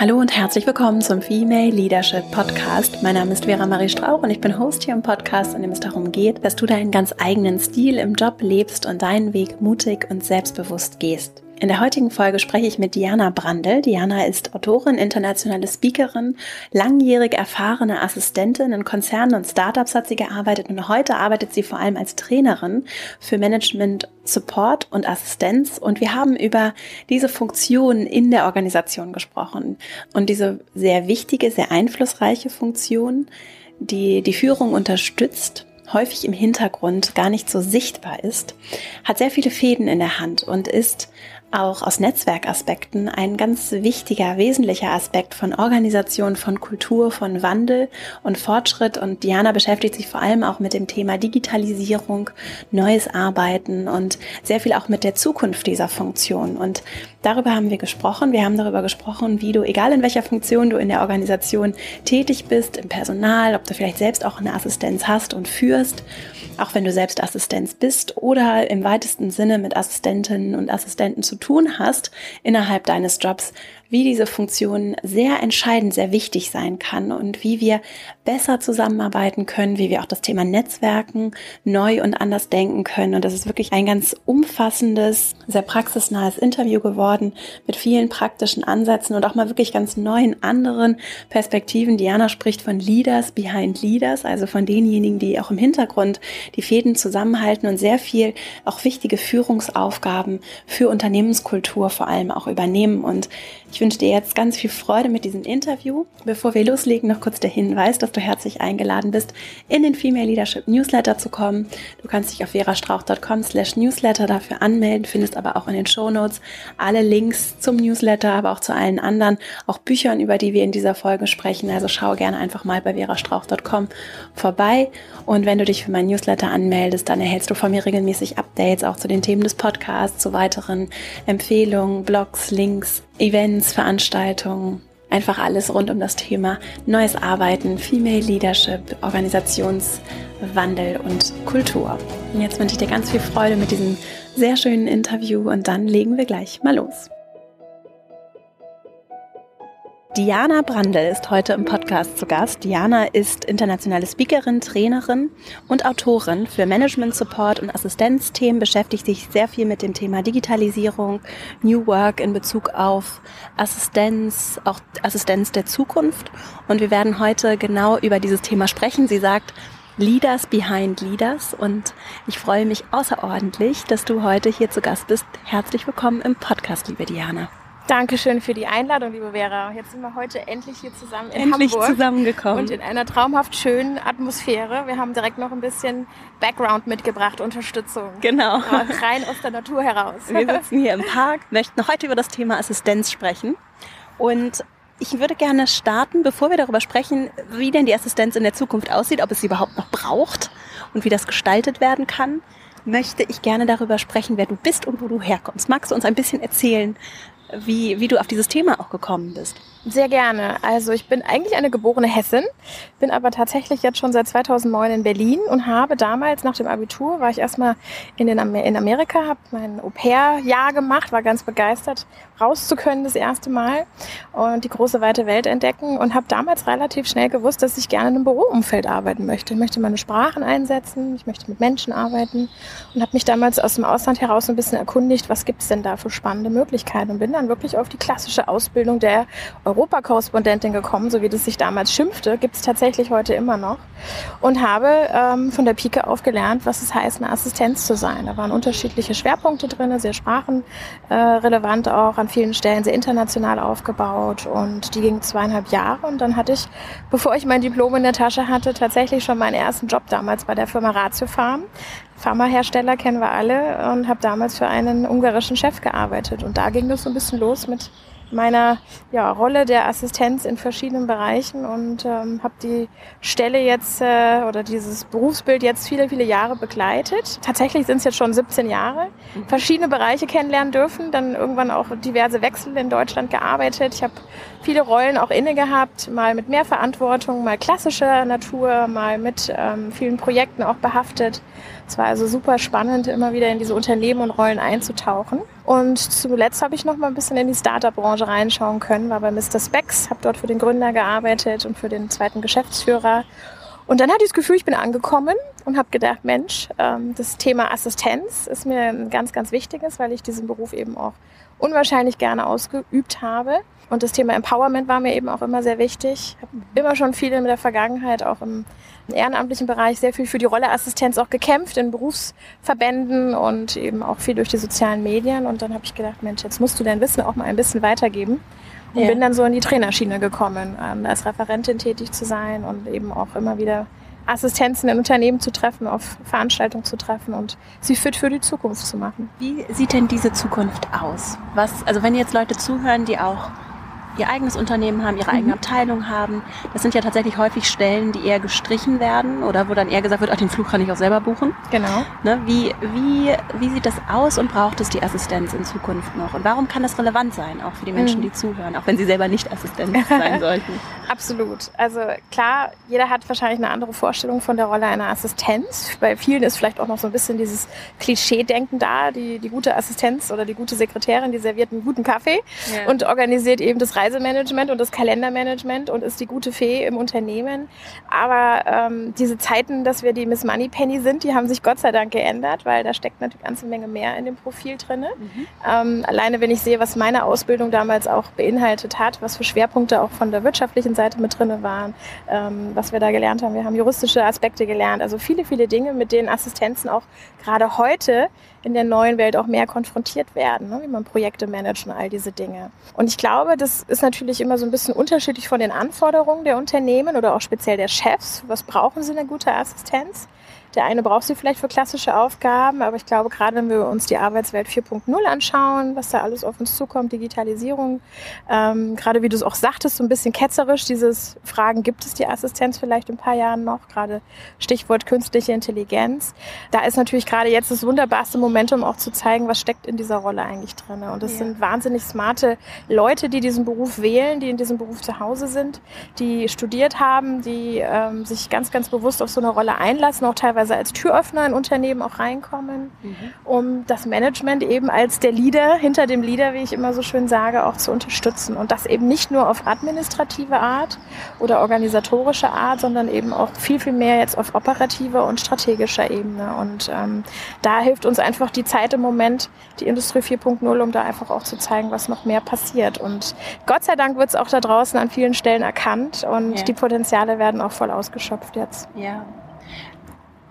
Hallo und herzlich willkommen zum Female Leadership Podcast. Mein Name ist Vera Marie Strauch und ich bin Host hier im Podcast, in dem es darum geht, dass du deinen ganz eigenen Stil im Job lebst und deinen Weg mutig und selbstbewusst gehst. In der heutigen Folge spreche ich mit Diana Brandl. Diana ist Autorin, internationale Speakerin, langjährig erfahrene Assistentin in Konzernen und Startups hat sie gearbeitet und heute arbeitet sie vor allem als Trainerin für Management, Support und Assistenz und wir haben über diese Funktion in der Organisation gesprochen und diese sehr wichtige, sehr einflussreiche Funktion, die die Führung unterstützt häufig im Hintergrund gar nicht so sichtbar ist, hat sehr viele Fäden in der Hand und ist auch aus Netzwerkaspekten ein ganz wichtiger, wesentlicher Aspekt von Organisation, von Kultur, von Wandel und Fortschritt. Und Diana beschäftigt sich vor allem auch mit dem Thema Digitalisierung, neues Arbeiten und sehr viel auch mit der Zukunft dieser Funktion. Und darüber haben wir gesprochen. Wir haben darüber gesprochen, wie du, egal in welcher Funktion du in der Organisation tätig bist, im Personal, ob du vielleicht selbst auch eine Assistenz hast und führst, auch wenn du selbst Assistenz bist oder im weitesten Sinne mit Assistentinnen und Assistenten zu tun hast innerhalb deines Jobs, wie diese Funktion sehr entscheidend, sehr wichtig sein kann und wie wir besser zusammenarbeiten können, wie wir auch das Thema Netzwerken neu und anders denken können. Und das ist wirklich ein ganz umfassendes, sehr praxisnahes Interview geworden mit vielen praktischen Ansätzen und auch mal wirklich ganz neuen anderen Perspektiven. Diana spricht von Leaders behind Leaders, also von denjenigen, die auch im Hintergrund die Fäden zusammenhalten und sehr viel auch wichtige Führungsaufgaben für Unternehmenskultur vor allem auch übernehmen. Und ich wünsche dir jetzt ganz viel Freude mit diesem Interview. Bevor wir loslegen, noch kurz der Hinweis, dass du herzlich eingeladen bist, in den Female Leadership Newsletter zu kommen. Du kannst dich auf verastrauch.com slash newsletter dafür anmelden, findest aber auch in den Show Notes alle Links zum Newsletter, aber auch zu allen anderen, auch Büchern, über die wir in dieser Folge sprechen. Also schau gerne einfach mal bei verastrauch.com vorbei. Und wenn du dich für meinen Newsletter anmeldest, dann erhältst du von mir regelmäßig Updates auch zu den Themen des Podcasts, zu weiteren Empfehlungen, Blogs, Links, Events, Veranstaltungen, einfach alles rund um das Thema neues Arbeiten, Female Leadership, Organisationswandel und Kultur. Und jetzt wünsche ich dir ganz viel Freude mit diesem sehr schönen Interview und dann legen wir gleich mal los. Diana Brandl ist heute im Podcast zu Gast. Diana ist internationale Speakerin, Trainerin und Autorin für Management Support und Assistenzthemen, beschäftigt sich sehr viel mit dem Thema Digitalisierung, New Work in Bezug auf Assistenz, auch Assistenz der Zukunft. Und wir werden heute genau über dieses Thema sprechen. Sie sagt, Leaders Behind Leaders und ich freue mich außerordentlich, dass du heute hier zu Gast bist. Herzlich willkommen im Podcast, liebe Diana. Dankeschön für die Einladung, liebe Vera. Jetzt sind wir heute endlich hier zusammen in endlich Hamburg. zusammengekommen. Und in einer traumhaft schönen Atmosphäre. Wir haben direkt noch ein bisschen Background mitgebracht, Unterstützung. Genau. Rein aus der Natur heraus. Wir sitzen hier im Park, möchten heute über das Thema Assistenz sprechen. Und ich würde gerne starten, bevor wir darüber sprechen, wie denn die Assistenz in der Zukunft aussieht, ob es sie überhaupt noch braucht und wie das gestaltet werden kann möchte ich gerne darüber sprechen, wer du bist und wo du herkommst. Magst du uns ein bisschen erzählen, wie, wie du auf dieses Thema auch gekommen bist. Sehr gerne. Also ich bin eigentlich eine geborene Hessin, bin aber tatsächlich jetzt schon seit 2009 in Berlin und habe damals nach dem Abitur, war ich erstmal in, den Amer in Amerika, habe mein Au-pair-Jahr gemacht, war ganz begeistert, raus zu können das erste Mal und die große weite Welt entdecken und habe damals relativ schnell gewusst, dass ich gerne in einem Büroumfeld arbeiten möchte. Ich möchte meine Sprachen einsetzen, ich möchte mit Menschen arbeiten und habe mich damals aus dem Ausland heraus ein bisschen erkundigt, was gibt es denn da für spannende Möglichkeiten und bin dann wirklich auf die klassische Ausbildung der Europakorrespondentin gekommen, so wie das sich damals schimpfte, gibt es tatsächlich heute immer noch. Und habe ähm, von der Pike auf gelernt, was es heißt, eine Assistenz zu sein. Da waren unterschiedliche Schwerpunkte drin, sehr sprachenrelevant auch, an vielen Stellen sehr international aufgebaut. Und die ging zweieinhalb Jahre. Und dann hatte ich, bevor ich mein Diplom in der Tasche hatte, tatsächlich schon meinen ersten Job damals bei der Firma Ratio Farm. Pharmahersteller kennen wir alle und habe damals für einen ungarischen Chef gearbeitet. Und da ging das so ein bisschen los mit meiner ja, Rolle der Assistenz in verschiedenen Bereichen und ähm, habe die Stelle jetzt äh, oder dieses Berufsbild jetzt viele, viele Jahre begleitet. Tatsächlich sind es jetzt schon 17 Jahre. Verschiedene Bereiche kennenlernen dürfen, dann irgendwann auch diverse Wechsel in Deutschland gearbeitet. Ich habe viele Rollen auch inne gehabt, mal mit mehr Verantwortung, mal klassischer Natur, mal mit ähm, vielen Projekten auch behaftet. Es war also super spannend, immer wieder in diese Unternehmen und Rollen einzutauchen. Und zuletzt habe ich noch mal ein bisschen in die Startup-Branche reinschauen können, war bei Mr. Specs, habe dort für den Gründer gearbeitet und für den zweiten Geschäftsführer. Und dann hatte ich das Gefühl, ich bin angekommen und habe gedacht, Mensch, ähm, das Thema Assistenz ist mir ein ganz, ganz wichtiges, weil ich diesen Beruf eben auch unwahrscheinlich gerne ausgeübt habe. Und das Thema Empowerment war mir eben auch immer sehr wichtig. Ich habe immer schon viel in der Vergangenheit, auch im ehrenamtlichen Bereich, sehr viel für die Rolle Assistenz auch gekämpft in Berufsverbänden und eben auch viel durch die sozialen Medien. Und dann habe ich gedacht, Mensch, jetzt musst du dein Wissen auch mal ein bisschen weitergeben. Und ja. bin dann so in die Trainerschiene gekommen, ähm, als Referentin tätig zu sein und eben auch immer wieder Assistenzen in Unternehmen zu treffen, auf Veranstaltungen zu treffen und sie fit für die Zukunft zu machen. Wie sieht denn diese Zukunft aus? Was, also wenn jetzt Leute zuhören, die auch ihr eigenes Unternehmen haben, ihre eigene mhm. Abteilung haben. Das sind ja tatsächlich häufig Stellen, die eher gestrichen werden oder wo dann eher gesagt wird, ach, den Flug kann ich auch selber buchen. Genau. Ne, wie, wie, wie sieht das aus und braucht es die Assistenz in Zukunft noch? Und warum kann das relevant sein, auch für die Menschen, mhm. die zuhören, auch wenn sie selber nicht Assistent sein sollten? Absolut. Also klar, jeder hat wahrscheinlich eine andere Vorstellung von der Rolle einer Assistenz. Bei vielen ist vielleicht auch noch so ein bisschen dieses Klischee-Denken da, die, die gute Assistenz oder die gute Sekretärin, die serviert einen guten Kaffee ja. und organisiert eben das Reise Reisemanagement und das Kalendermanagement und ist die gute Fee im Unternehmen. Aber ähm, diese Zeiten, dass wir die Miss Moneypenny sind, die haben sich Gott sei Dank geändert, weil da steckt natürlich eine ganze Menge mehr in dem Profil drin. Mhm. Ähm, alleine wenn ich sehe, was meine Ausbildung damals auch beinhaltet hat, was für Schwerpunkte auch von der wirtschaftlichen Seite mit drin waren, ähm, was wir da gelernt haben. Wir haben juristische Aspekte gelernt, also viele, viele Dinge, mit denen Assistenzen auch gerade heute in der neuen Welt auch mehr konfrontiert werden, ne? wie man Projekte managt und all diese Dinge. Und ich glaube, das ist natürlich immer so ein bisschen unterschiedlich von den Anforderungen der Unternehmen oder auch speziell der Chefs. Was brauchen sie eine gute Assistenz? Der eine braucht sie vielleicht für klassische Aufgaben, aber ich glaube, gerade wenn wir uns die Arbeitswelt 4.0 anschauen, was da alles auf uns zukommt, Digitalisierung, ähm, gerade wie du es auch sagtest, so ein bisschen ketzerisch, dieses Fragen, gibt es die Assistenz vielleicht in ein paar Jahren noch, gerade Stichwort künstliche Intelligenz. Da ist natürlich gerade jetzt das wunderbarste Momentum auch zu zeigen, was steckt in dieser Rolle eigentlich drin. Und das ja. sind wahnsinnig smarte Leute, die diesen Beruf wählen, die in diesem Beruf zu Hause sind, die studiert haben, die ähm, sich ganz, ganz bewusst auf so eine Rolle einlassen, auch teilweise teilweise als Türöffner in Unternehmen auch reinkommen, mhm. um das Management eben als der Leader, hinter dem Leader, wie ich immer so schön sage, auch zu unterstützen. Und das eben nicht nur auf administrative Art oder organisatorische Art, sondern eben auch viel, viel mehr jetzt auf operativer und strategischer Ebene. Und ähm, da hilft uns einfach die Zeit im Moment, die Industrie 4.0, um da einfach auch zu zeigen, was noch mehr passiert. Und Gott sei Dank wird es auch da draußen an vielen Stellen erkannt und ja. die Potenziale werden auch voll ausgeschöpft jetzt. Ja,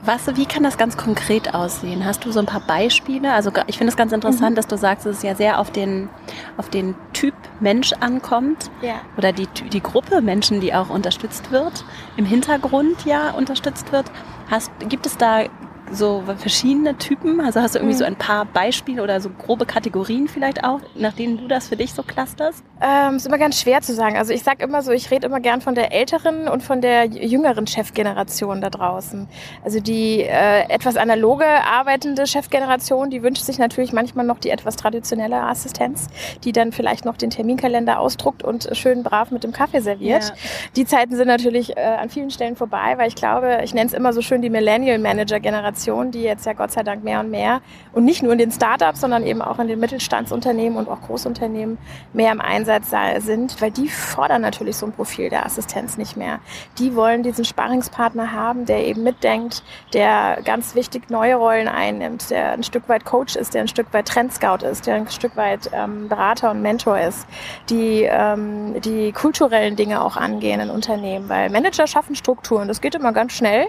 was, wie kann das ganz konkret aussehen? Hast du so ein paar Beispiele? Also ich finde es ganz interessant, mhm. dass du sagst, dass es ja sehr auf den, auf den Typ Mensch ankommt. Ja. Oder die, die Gruppe Menschen, die auch unterstützt wird, im Hintergrund ja unterstützt wird. Hast, gibt es da so verschiedene Typen? Also hast du irgendwie mhm. so ein paar Beispiele oder so grobe Kategorien vielleicht auch, nach denen du das für dich so clusterst? Ähm, ist immer ganz schwer zu sagen. Also ich sag immer so, ich rede immer gern von der älteren und von der jüngeren Chefgeneration da draußen. Also die äh, etwas analoge arbeitende Chefgeneration, die wünscht sich natürlich manchmal noch die etwas traditionelle Assistenz, die dann vielleicht noch den Terminkalender ausdruckt und schön brav mit dem Kaffee serviert. Ja. Die Zeiten sind natürlich äh, an vielen Stellen vorbei, weil ich glaube, ich nenne es immer so schön die Millennial Manager Generation Generation, die jetzt ja Gott sei Dank mehr und mehr und nicht nur in den Startups, sondern eben auch in den Mittelstandsunternehmen und auch Großunternehmen mehr im Einsatz sind, weil die fordern natürlich so ein Profil der Assistenz nicht mehr. Die wollen diesen Sparringspartner haben, der eben mitdenkt, der ganz wichtig neue Rollen einnimmt, der ein Stück weit Coach ist, der ein Stück weit Trendscout ist, der ein Stück weit ähm, Berater und Mentor ist, die ähm, die kulturellen Dinge auch angehen in Unternehmen, weil Manager schaffen Strukturen, das geht immer ganz schnell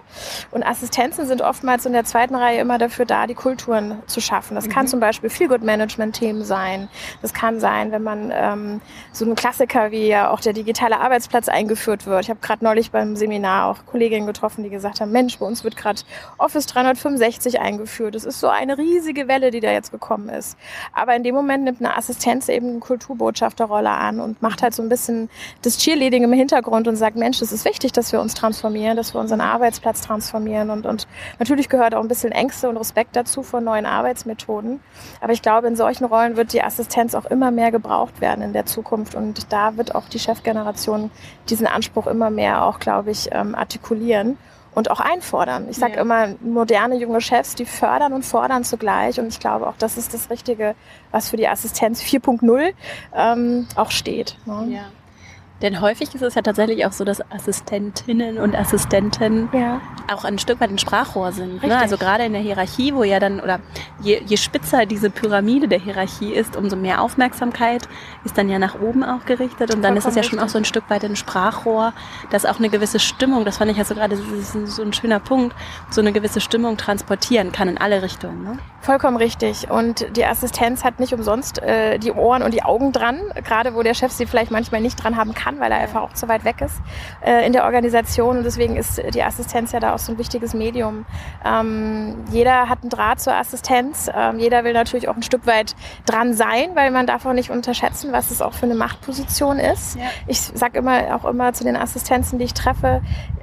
und Assistenzen sind oftmals in der der zweiten Reihe immer dafür da, die Kulturen zu schaffen. Das mhm. kann zum Beispiel Feel-Good-Management-Themen sein. Das kann sein, wenn man ähm, so ein Klassiker wie ja auch der digitale Arbeitsplatz eingeführt wird. Ich habe gerade neulich beim Seminar auch Kolleginnen getroffen, die gesagt haben, Mensch, bei uns wird gerade Office 365 eingeführt. Das ist so eine riesige Welle, die da jetzt gekommen ist. Aber in dem Moment nimmt eine Assistenz eben eine Kulturbotschafterrolle an und macht halt so ein bisschen das Cheerleading im Hintergrund und sagt, Mensch, es ist wichtig, dass wir uns transformieren, dass wir unseren Arbeitsplatz transformieren und, und natürlich gehört gehört auch ein bisschen Ängste und Respekt dazu vor neuen Arbeitsmethoden. Aber ich glaube, in solchen Rollen wird die Assistenz auch immer mehr gebraucht werden in der Zukunft. Und da wird auch die Chefgeneration diesen Anspruch immer mehr auch, glaube ich, ähm, artikulieren und auch einfordern. Ich sage ja. immer, moderne junge Chefs, die fördern und fordern zugleich. Und ich glaube auch, das ist das Richtige, was für die Assistenz 4.0 ähm, auch steht. Ne? Ja. Denn häufig ist es ja tatsächlich auch so, dass Assistentinnen und Assistenten ja. auch ein Stück weit ein Sprachrohr sind. Ne? Also gerade in der Hierarchie, wo ja dann, oder je, je spitzer diese Pyramide der Hierarchie ist, umso mehr Aufmerksamkeit ist dann ja nach oben auch gerichtet. Und dann Vollkommen ist es ja schon auch so ein Stück weit ein Sprachrohr, dass auch eine gewisse Stimmung, das fand ich ja so gerade, das so ein schöner Punkt, so eine gewisse Stimmung transportieren kann in alle Richtungen. Ne? Vollkommen richtig. Und die Assistenz hat nicht umsonst äh, die Ohren und die Augen dran, gerade wo der Chef sie vielleicht manchmal nicht dran haben kann kann, weil er einfach auch zu weit weg ist äh, in der Organisation. Und deswegen ist die Assistenz ja da auch so ein wichtiges Medium. Ähm, jeder hat einen Draht zur Assistenz. Ähm, jeder will natürlich auch ein Stück weit dran sein, weil man darf auch nicht unterschätzen, was es auch für eine Machtposition ist. Ja. Ich sage immer auch immer zu den Assistenzen, die ich treffe,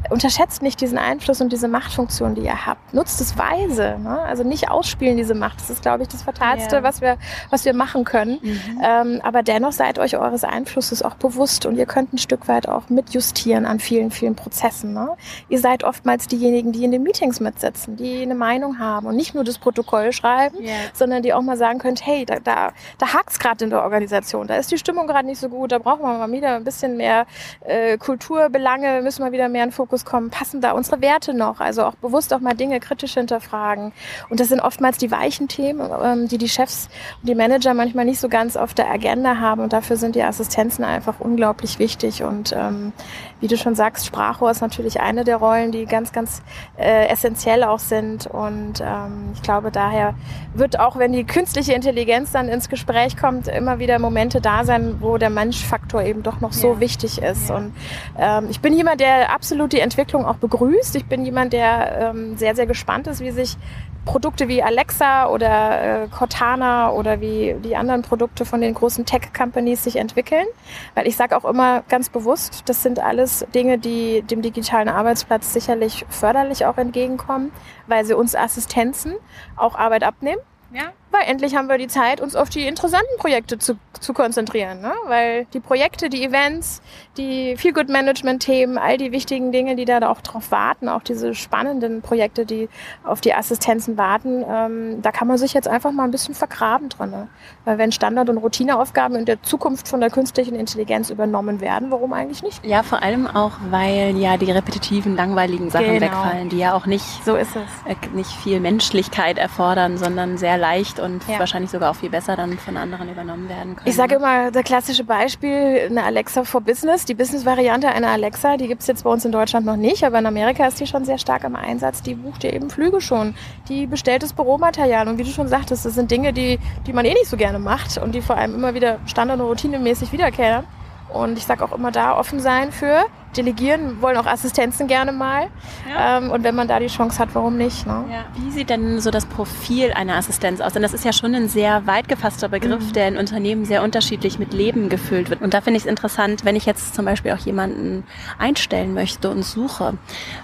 unterschätzt nicht diesen Einfluss und diese Machtfunktion, die ihr habt. Nutzt es weise. Ne? Also nicht ausspielen diese Macht. Das ist, glaube ich, das Fatalste, ja. was, wir, was wir machen können. Mhm. Ähm, aber dennoch seid euch eures Einflusses auch bewusst und ihr könnt ein Stück weit auch mitjustieren an vielen, vielen Prozessen. Ne? Ihr seid oftmals diejenigen, die in den Meetings mitsitzen, die eine Meinung haben und nicht nur das Protokoll schreiben, yeah. sondern die auch mal sagen könnt, hey, da, da, da hakt es gerade in der Organisation, da ist die Stimmung gerade nicht so gut, da brauchen wir mal wieder ein bisschen mehr äh, Kulturbelange, müssen wir wieder mehr in Fokus kommen, passen da unsere Werte noch, also auch bewusst auch mal Dinge kritisch hinterfragen. Und das sind oftmals die weichen Themen, ähm, die die Chefs und die Manager manchmal nicht so ganz auf der Agenda haben. Und dafür sind die Assistenzen einfach unglaublich wichtig wichtig. Und ähm, wie du schon sagst, Sprachrohr ist natürlich eine der Rollen, die ganz, ganz äh, essentiell auch sind. Und ähm, ich glaube, daher wird auch, wenn die künstliche Intelligenz dann ins Gespräch kommt, immer wieder Momente da sein, wo der Menschfaktor eben doch noch so ja. wichtig ist. Ja. Und ähm, ich bin jemand, der absolut die Entwicklung auch begrüßt. Ich bin jemand, der ähm, sehr, sehr gespannt ist, wie sich Produkte wie Alexa oder äh, Cortana oder wie die anderen Produkte von den großen Tech-Companies sich entwickeln. Weil ich sage auch immer ganz bewusst, das sind alles Dinge, die dem digitalen Arbeitsplatz sicherlich förderlich auch entgegenkommen, weil sie uns Assistenzen auch Arbeit abnehmen. Ja. Weil endlich haben wir die Zeit, uns auf die interessanten Projekte zu, zu konzentrieren. Ne? Weil die Projekte, die Events, die Feel-Good-Management-Themen, all die wichtigen Dinge, die da auch drauf warten, auch diese spannenden Projekte, die auf die Assistenzen warten, ähm, da kann man sich jetzt einfach mal ein bisschen vergraben drin. Ne? Weil wenn Standard- und Routineaufgaben in der Zukunft von der künstlichen Intelligenz übernommen werden, warum eigentlich nicht? Ja, vor allem auch, weil ja die repetitiven, langweiligen Sachen genau. wegfallen, die ja auch nicht, so ist es. Äh, nicht viel Menschlichkeit erfordern, sondern sehr leicht und ja. wahrscheinlich sogar auch viel besser dann von anderen übernommen werden können. Ich sage immer, das klassische Beispiel, eine Alexa for Business, die Business-Variante einer Alexa, die gibt es jetzt bei uns in Deutschland noch nicht, aber in Amerika ist die schon sehr stark im Einsatz. Die bucht dir eben Flüge schon, die bestellt das Büromaterial und wie du schon sagtest, das sind Dinge, die, die man eh nicht so gerne macht und die vor allem immer wieder standard- und routinemäßig wiederkehren. Und ich sage auch immer da offen sein für delegieren wollen auch Assistenzen gerne mal. Ja. Ähm, und wenn man da die Chance hat, warum nicht? Ne? Ja. Wie sieht denn so das Profil einer Assistenz aus? Denn das ist ja schon ein sehr weit gefasster Begriff, mhm. der in Unternehmen sehr unterschiedlich mit Leben gefüllt wird. Und da finde ich es interessant, wenn ich jetzt zum Beispiel auch jemanden einstellen möchte und suche,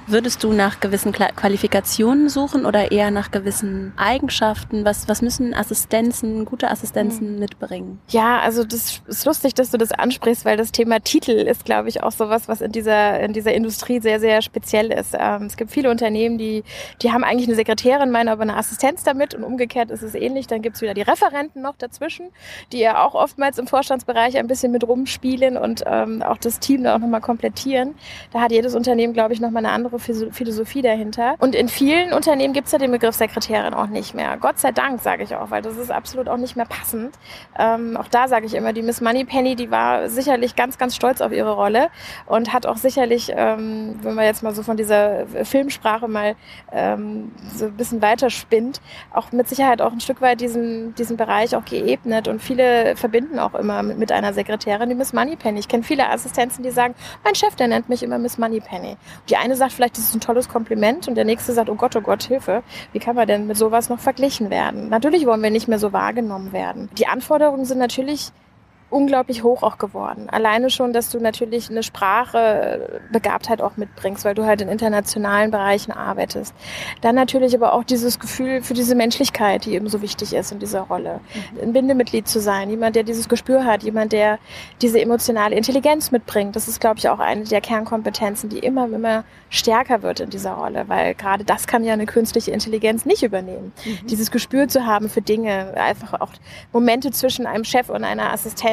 würdest du nach gewissen Qualifikationen suchen oder eher nach gewissen Eigenschaften? Was, was müssen Assistenzen, gute Assistenzen mhm. mitbringen? Ja, also das ist lustig, dass du das ansprichst, weil das Thema Titel ist, glaube ich, auch sowas, was in dieser, in dieser Industrie sehr, sehr speziell ist. Ähm, es gibt viele Unternehmen, die, die haben eigentlich eine Sekretärin, meinen aber eine Assistenz damit und umgekehrt ist es ähnlich. Dann gibt es wieder die Referenten noch dazwischen, die ja auch oftmals im Vorstandsbereich ein bisschen mit rumspielen und ähm, auch das Team da auch nochmal komplettieren. Da hat jedes Unternehmen, glaube ich, nochmal eine andere Philosophie dahinter. Und in vielen Unternehmen gibt es ja den Begriff Sekretärin auch nicht mehr. Gott sei Dank, sage ich auch, weil das ist absolut auch nicht mehr passend. Ähm, auch da sage ich immer, die Miss Moneypenny, die war sicherlich ganz, ganz stolz auf ihre Rolle und hat auch sicherlich, ähm, wenn man jetzt mal so von dieser Filmsprache mal ähm, so ein bisschen weiter spinnt, auch mit Sicherheit auch ein Stück weit diesen, diesen Bereich auch geebnet. Und viele verbinden auch immer mit, mit einer Sekretärin die Miss Moneypenny. Ich kenne viele Assistenzen, die sagen, mein Chef, der nennt mich immer Miss Moneypenny. Die eine sagt vielleicht, das ist ein tolles Kompliment und der nächste sagt, oh Gott, oh Gott, Hilfe. Wie kann man denn mit sowas noch verglichen werden? Natürlich wollen wir nicht mehr so wahrgenommen werden. Die Anforderungen sind natürlich unglaublich hoch auch geworden. Alleine schon, dass du natürlich eine Sprachebegabtheit auch mitbringst, weil du halt in internationalen Bereichen arbeitest. Dann natürlich aber auch dieses Gefühl für diese Menschlichkeit, die eben so wichtig ist in dieser Rolle. Mhm. Ein Bindemitglied zu sein, jemand, der dieses Gespür hat, jemand, der diese emotionale Intelligenz mitbringt. Das ist, glaube ich, auch eine der Kernkompetenzen, die immer, immer stärker wird in dieser Rolle, weil gerade das kann ja eine künstliche Intelligenz nicht übernehmen. Mhm. Dieses Gespür zu haben für Dinge, einfach auch Momente zwischen einem Chef und einer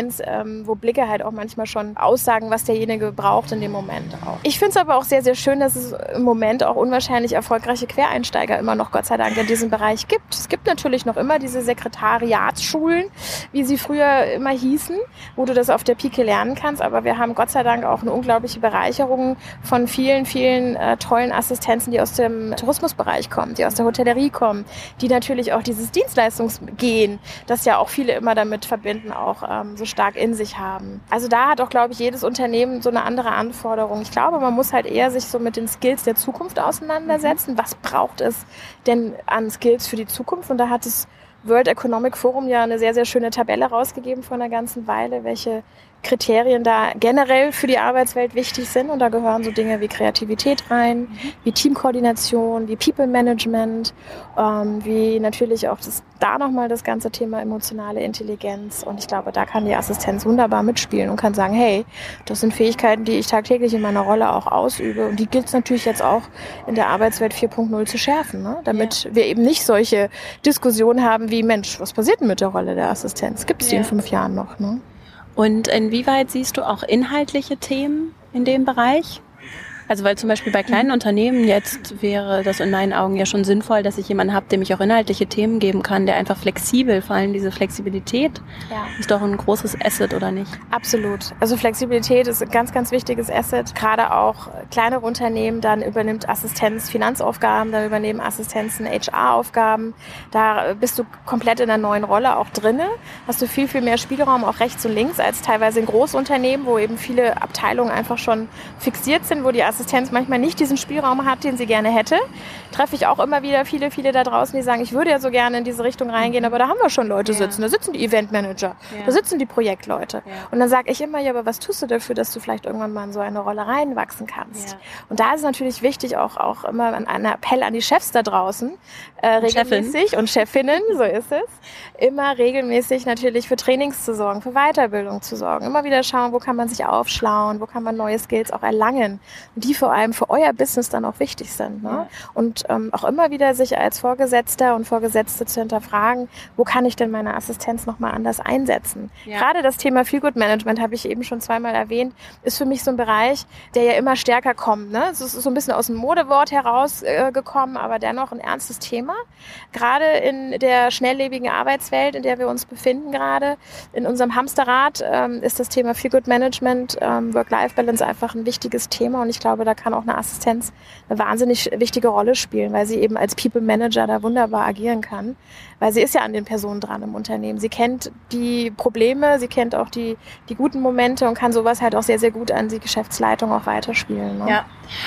Assistenz, ähm, wo Blicke halt auch manchmal schon aussagen, was derjenige braucht in dem Moment auch. Ich finde es aber auch sehr, sehr schön, dass es im Moment auch unwahrscheinlich erfolgreiche Quereinsteiger immer noch, Gott sei Dank, in diesem Bereich gibt. Es gibt natürlich noch immer diese Sekretariatsschulen, wie sie früher immer hießen, wo du das auf der Pike lernen kannst, aber wir haben Gott sei Dank auch eine unglaubliche Bereicherung von vielen, vielen äh, tollen Assistenzen, die aus dem Tourismusbereich kommen, die aus der Hotellerie kommen, die natürlich auch dieses Dienstleistungsgehen, das ja auch viele immer damit verbinden, auch ähm, so stark in sich haben. Also da hat auch, glaube ich, jedes Unternehmen so eine andere Anforderung. Ich glaube, man muss halt eher sich so mit den Skills der Zukunft auseinandersetzen. Mhm. Was braucht es denn an Skills für die Zukunft? Und da hat das World Economic Forum ja eine sehr, sehr schöne Tabelle rausgegeben vor einer ganzen Weile, welche Kriterien da generell für die Arbeitswelt wichtig sind. Und da gehören so Dinge wie Kreativität rein, wie Teamkoordination, wie People Management, ähm, wie natürlich auch das, da nochmal das ganze Thema emotionale Intelligenz. Und ich glaube, da kann die Assistenz wunderbar mitspielen und kann sagen, hey, das sind Fähigkeiten, die ich tagtäglich in meiner Rolle auch ausübe. Und die gilt es natürlich jetzt auch in der Arbeitswelt 4.0 zu schärfen, ne? damit ja. wir eben nicht solche Diskussionen haben wie, Mensch, was passiert denn mit der Rolle der Assistenz? Gibt es die ja. in fünf Jahren noch? Ne? Und inwieweit siehst du auch inhaltliche Themen in dem Bereich? Also weil zum Beispiel bei kleinen Unternehmen jetzt wäre das in meinen Augen ja schon sinnvoll, dass ich jemanden habe, dem ich auch inhaltliche Themen geben kann, der einfach flexibel, vor allem diese Flexibilität ja. ist doch ein großes Asset, oder nicht? Absolut. Also Flexibilität ist ein ganz, ganz wichtiges Asset. Gerade auch kleinere Unternehmen, dann übernimmt Assistenz Finanzaufgaben, dann übernehmen Assistenzen HR-Aufgaben. Da bist du komplett in einer neuen Rolle auch drinne. Hast du viel, viel mehr Spielraum auch rechts und links als teilweise in Großunternehmen, wo eben viele Abteilungen einfach schon fixiert sind, wo die Assistenz Assistenz manchmal nicht diesen Spielraum hat, den sie gerne hätte. Treffe ich auch immer wieder viele, viele da draußen, die sagen, ich würde ja so gerne in diese Richtung reingehen, aber da haben wir schon Leute ja. sitzen. Da sitzen die Eventmanager, ja. da sitzen die Projektleute. Ja. Und dann sage ich immer, ja, aber was tust du dafür, dass du vielleicht irgendwann mal in so eine Rolle reinwachsen kannst? Und da ist es natürlich wichtig, auch, auch immer ein Appell an die Chefs da draußen, äh, regelmäßig Chefin. und Chefinnen, so ist es, immer regelmäßig natürlich für Trainings zu sorgen, für Weiterbildung zu sorgen. Immer wieder schauen, wo kann man sich aufschlauen, wo kann man neue Skills auch erlangen. Die vor allem für euer Business dann auch wichtig sind. Ne? Ja. Und ähm, auch immer wieder sich als Vorgesetzter und Vorgesetzte zu hinterfragen, wo kann ich denn meine Assistenz nochmal anders einsetzen? Ja. Gerade das Thema Feel Good Management habe ich eben schon zweimal erwähnt, ist für mich so ein Bereich, der ja immer stärker kommt. Ne? Es ist so ein bisschen aus dem Modewort herausgekommen, äh, aber dennoch ein ernstes Thema. Gerade in der schnelllebigen Arbeitswelt, in der wir uns befinden gerade, in unserem Hamsterrad, ähm, ist das Thema Feel Good Management, ähm, Work-Life-Balance einfach ein wichtiges Thema und ich glaube, da kann auch eine Assistenz eine wahnsinnig wichtige Rolle spielen, weil sie eben als People Manager da wunderbar agieren kann, weil sie ist ja an den Personen dran im Unternehmen. Sie kennt die Probleme, sie kennt auch die, die guten Momente und kann sowas halt auch sehr, sehr gut an die Geschäftsleitung auch weiterspielen. Ne? Ja,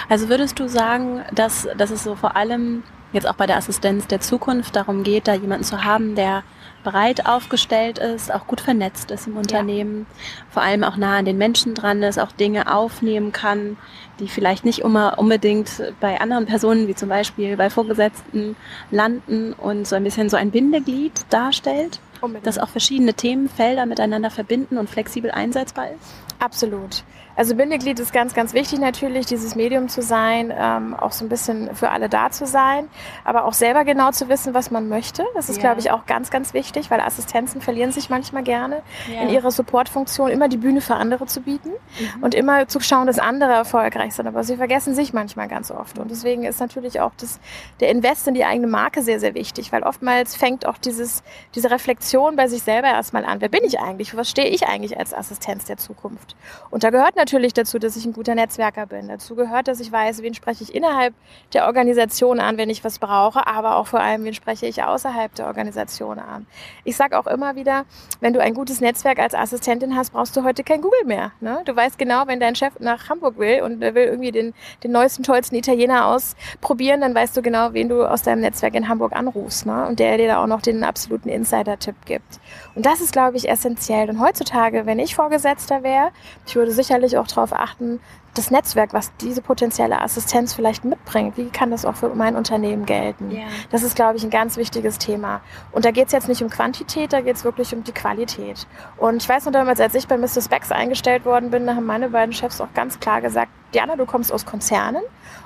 also würdest du sagen, dass, dass es so vor allem jetzt auch bei der Assistenz der Zukunft darum geht, da jemanden zu haben, der breit aufgestellt ist, auch gut vernetzt ist im Unternehmen, ja. vor allem auch nah an den Menschen dran ist, auch Dinge aufnehmen kann, die vielleicht nicht immer unbedingt bei anderen Personen, wie zum Beispiel bei Vorgesetzten, landen und so ein bisschen so ein Bindeglied darstellt, Unbedingt. das auch verschiedene Themenfelder miteinander verbinden und flexibel einsetzbar ist? Absolut. Also Bindeglied ist ganz, ganz wichtig natürlich, dieses Medium zu sein, ähm, auch so ein bisschen für alle da zu sein, aber auch selber genau zu wissen, was man möchte. Das ist, ja. glaube ich, auch ganz, ganz wichtig, weil Assistenzen verlieren sich manchmal gerne ja. in ihrer Supportfunktion, immer die Bühne für andere zu bieten mhm. und immer zu schauen, dass andere erfolgreich sind. Aber sie vergessen sich manchmal ganz oft. Und deswegen ist natürlich auch das, der Invest in die eigene Marke sehr, sehr wichtig, weil oftmals fängt auch dieses, diese Reflexion bei sich selber erstmal an. Wer bin ich eigentlich? Was stehe ich eigentlich als Assistenz der Zukunft? Und da gehört natürlich natürlich dazu, dass ich ein guter Netzwerker bin. Dazu gehört, dass ich weiß, wen spreche ich innerhalb der Organisation an, wenn ich was brauche, aber auch vor allem, wen spreche ich außerhalb der Organisation an. Ich sage auch immer wieder, wenn du ein gutes Netzwerk als Assistentin hast, brauchst du heute kein Google mehr. Ne? Du weißt genau, wenn dein Chef nach Hamburg will und will irgendwie den, den neuesten, tollsten Italiener ausprobieren, dann weißt du genau, wen du aus deinem Netzwerk in Hamburg anrufst. Ne? Und der dir da auch noch den absoluten Insider-Tipp gibt. Und das ist, glaube ich, essentiell. Und heutzutage, wenn ich Vorgesetzter wäre, ich würde sicherlich auch darauf achten, das Netzwerk, was diese potenzielle Assistenz vielleicht mitbringt, wie kann das auch für mein Unternehmen gelten? Ja. Das ist, glaube ich, ein ganz wichtiges Thema. Und da geht es jetzt nicht um Quantität, da geht es wirklich um die Qualität. Und ich weiß noch damals, als ich bei Mr. Specs eingestellt worden bin, da haben meine beiden Chefs auch ganz klar gesagt, Diana, du kommst aus Konzernen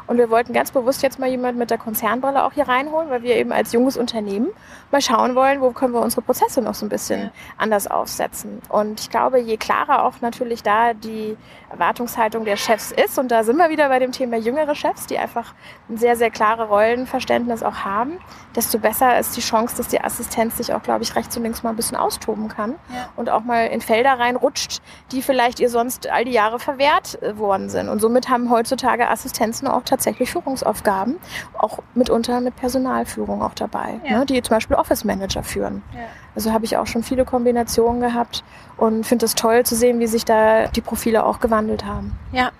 und wir wollten ganz bewusst jetzt mal jemand mit der Konzernbrille auch hier reinholen, weil wir eben als junges Unternehmen mal schauen wollen, wo können wir unsere Prozesse noch so ein bisschen ja. anders aufsetzen. Und ich glaube, je klarer auch natürlich da die Erwartungshaltung der Chefs ist, und da sind wir wieder bei dem Thema jüngere Chefs, die einfach ein sehr, sehr klare Rollenverständnis auch haben, desto besser ist die Chance, dass die Assistenz sich auch, glaube ich, rechts und links mal ein bisschen austoben kann ja. und auch mal in Felder reinrutscht, die vielleicht ihr sonst all die Jahre verwehrt äh, worden sind. Und somit haben heutzutage Assistenzen auch tatsächlich Führungsaufgaben, auch mitunter mit Personalführung auch dabei, ja. ne, die zum Beispiel Office Manager führen. Ja. Also habe ich auch schon viele Kombinationen gehabt und finde es toll zu sehen, wie sich da die Profile auch gewandelt haben. Ja,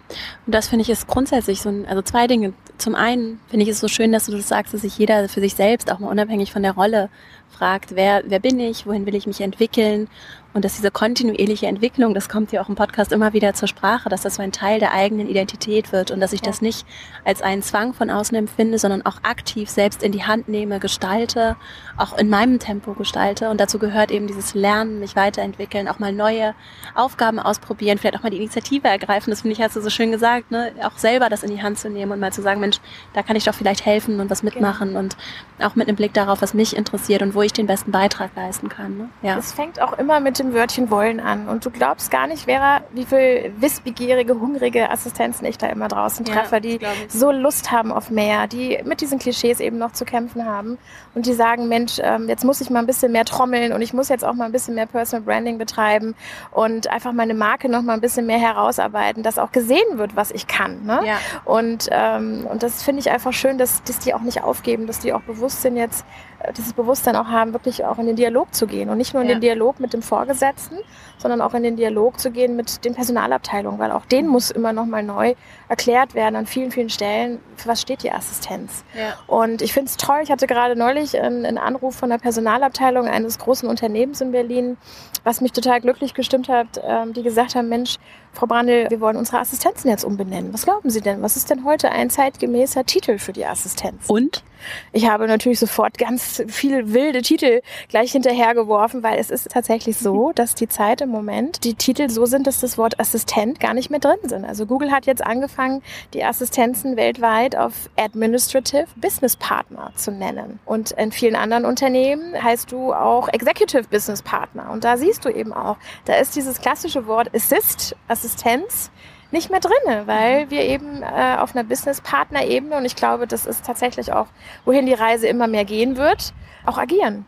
und das finde ich ist grundsätzlich so ein, also zwei Dinge. Zum einen finde ich es so schön, dass du das sagst, dass sich jeder für sich selbst auch mal unabhängig von der Rolle fragt, wer, wer bin ich, wohin will ich mich entwickeln und dass diese kontinuierliche Entwicklung, das kommt ja auch im Podcast immer wieder zur Sprache, dass das so ein Teil der eigenen Identität wird und dass ich ja. das nicht als einen Zwang von außen empfinde, sondern auch aktiv selbst in die Hand nehme, gestalte, auch in meinem Tempo gestalte. Und dazu gehört eben dieses Lernen, mich weiterentwickeln, auch mal neue Aufgaben ausprobieren, vielleicht auch mal die Initiative ergreifen. Das finde ich, hast du so schön gesagt, ne? auch selber das in die Hand zu nehmen und mal zu sagen, Mensch, da kann ich doch vielleicht helfen und was genau. mitmachen genau. und auch mit einem Blick darauf, was mich interessiert und wo ich den besten Beitrag leisten kann. Ne? Ja. Es fängt auch immer mit dem Wörtchen wollen an. Und du glaubst gar nicht, Vera, wie viel wissbegierige, hungrige Assistenzen ich da immer draußen treffe, ja, die so Lust haben auf mehr, die mit diesen Klischees eben noch zu kämpfen haben und die sagen, Mensch, ähm, jetzt muss ich mal ein bisschen mehr trommeln und ich muss jetzt auch mal ein bisschen mehr Personal Branding betreiben und einfach meine Marke noch mal ein bisschen mehr herausarbeiten, dass auch gesehen wird, was ich kann. Ne? Ja. Und, ähm, und das finde ich einfach schön, dass, dass die auch nicht aufgeben, dass die auch bewusst sind jetzt, dieses Bewusstsein auch haben, wirklich auch in den Dialog zu gehen und nicht nur in ja. den Dialog mit dem Vorgesetzten, sondern auch in den Dialog zu gehen mit den Personalabteilungen, weil auch denen muss immer noch mal neu erklärt werden an vielen, vielen Stellen, für was steht die Assistenz. Ja. Und ich finde es toll, ich hatte gerade neulich einen, einen Anruf von der Personalabteilung eines großen Unternehmens in Berlin, was mich total glücklich gestimmt hat, ähm, die gesagt haben, Mensch, Frau Brandl, wir wollen unsere Assistenzen jetzt umbenennen. Was glauben Sie denn? Was ist denn heute ein zeitgemäßer Titel für die Assistenz? Und? Ich habe natürlich sofort ganz viele wilde Titel gleich hinterhergeworfen, weil es ist tatsächlich so, dass die Zeit im Moment die Titel so sind, dass das Wort Assistent gar nicht mehr drin sind. Also Google hat jetzt angefangen, die Assistenzen weltweit auf Administrative Business Partner zu nennen. Und in vielen anderen Unternehmen heißt du auch Executive Business Partner. Und da siehst du eben auch, da ist dieses klassische Wort Assist, Assistenz, nicht mehr drinne, weil wir eben äh, auf einer Business-Partner-Ebene und ich glaube, das ist tatsächlich auch, wohin die Reise immer mehr gehen wird, auch agieren.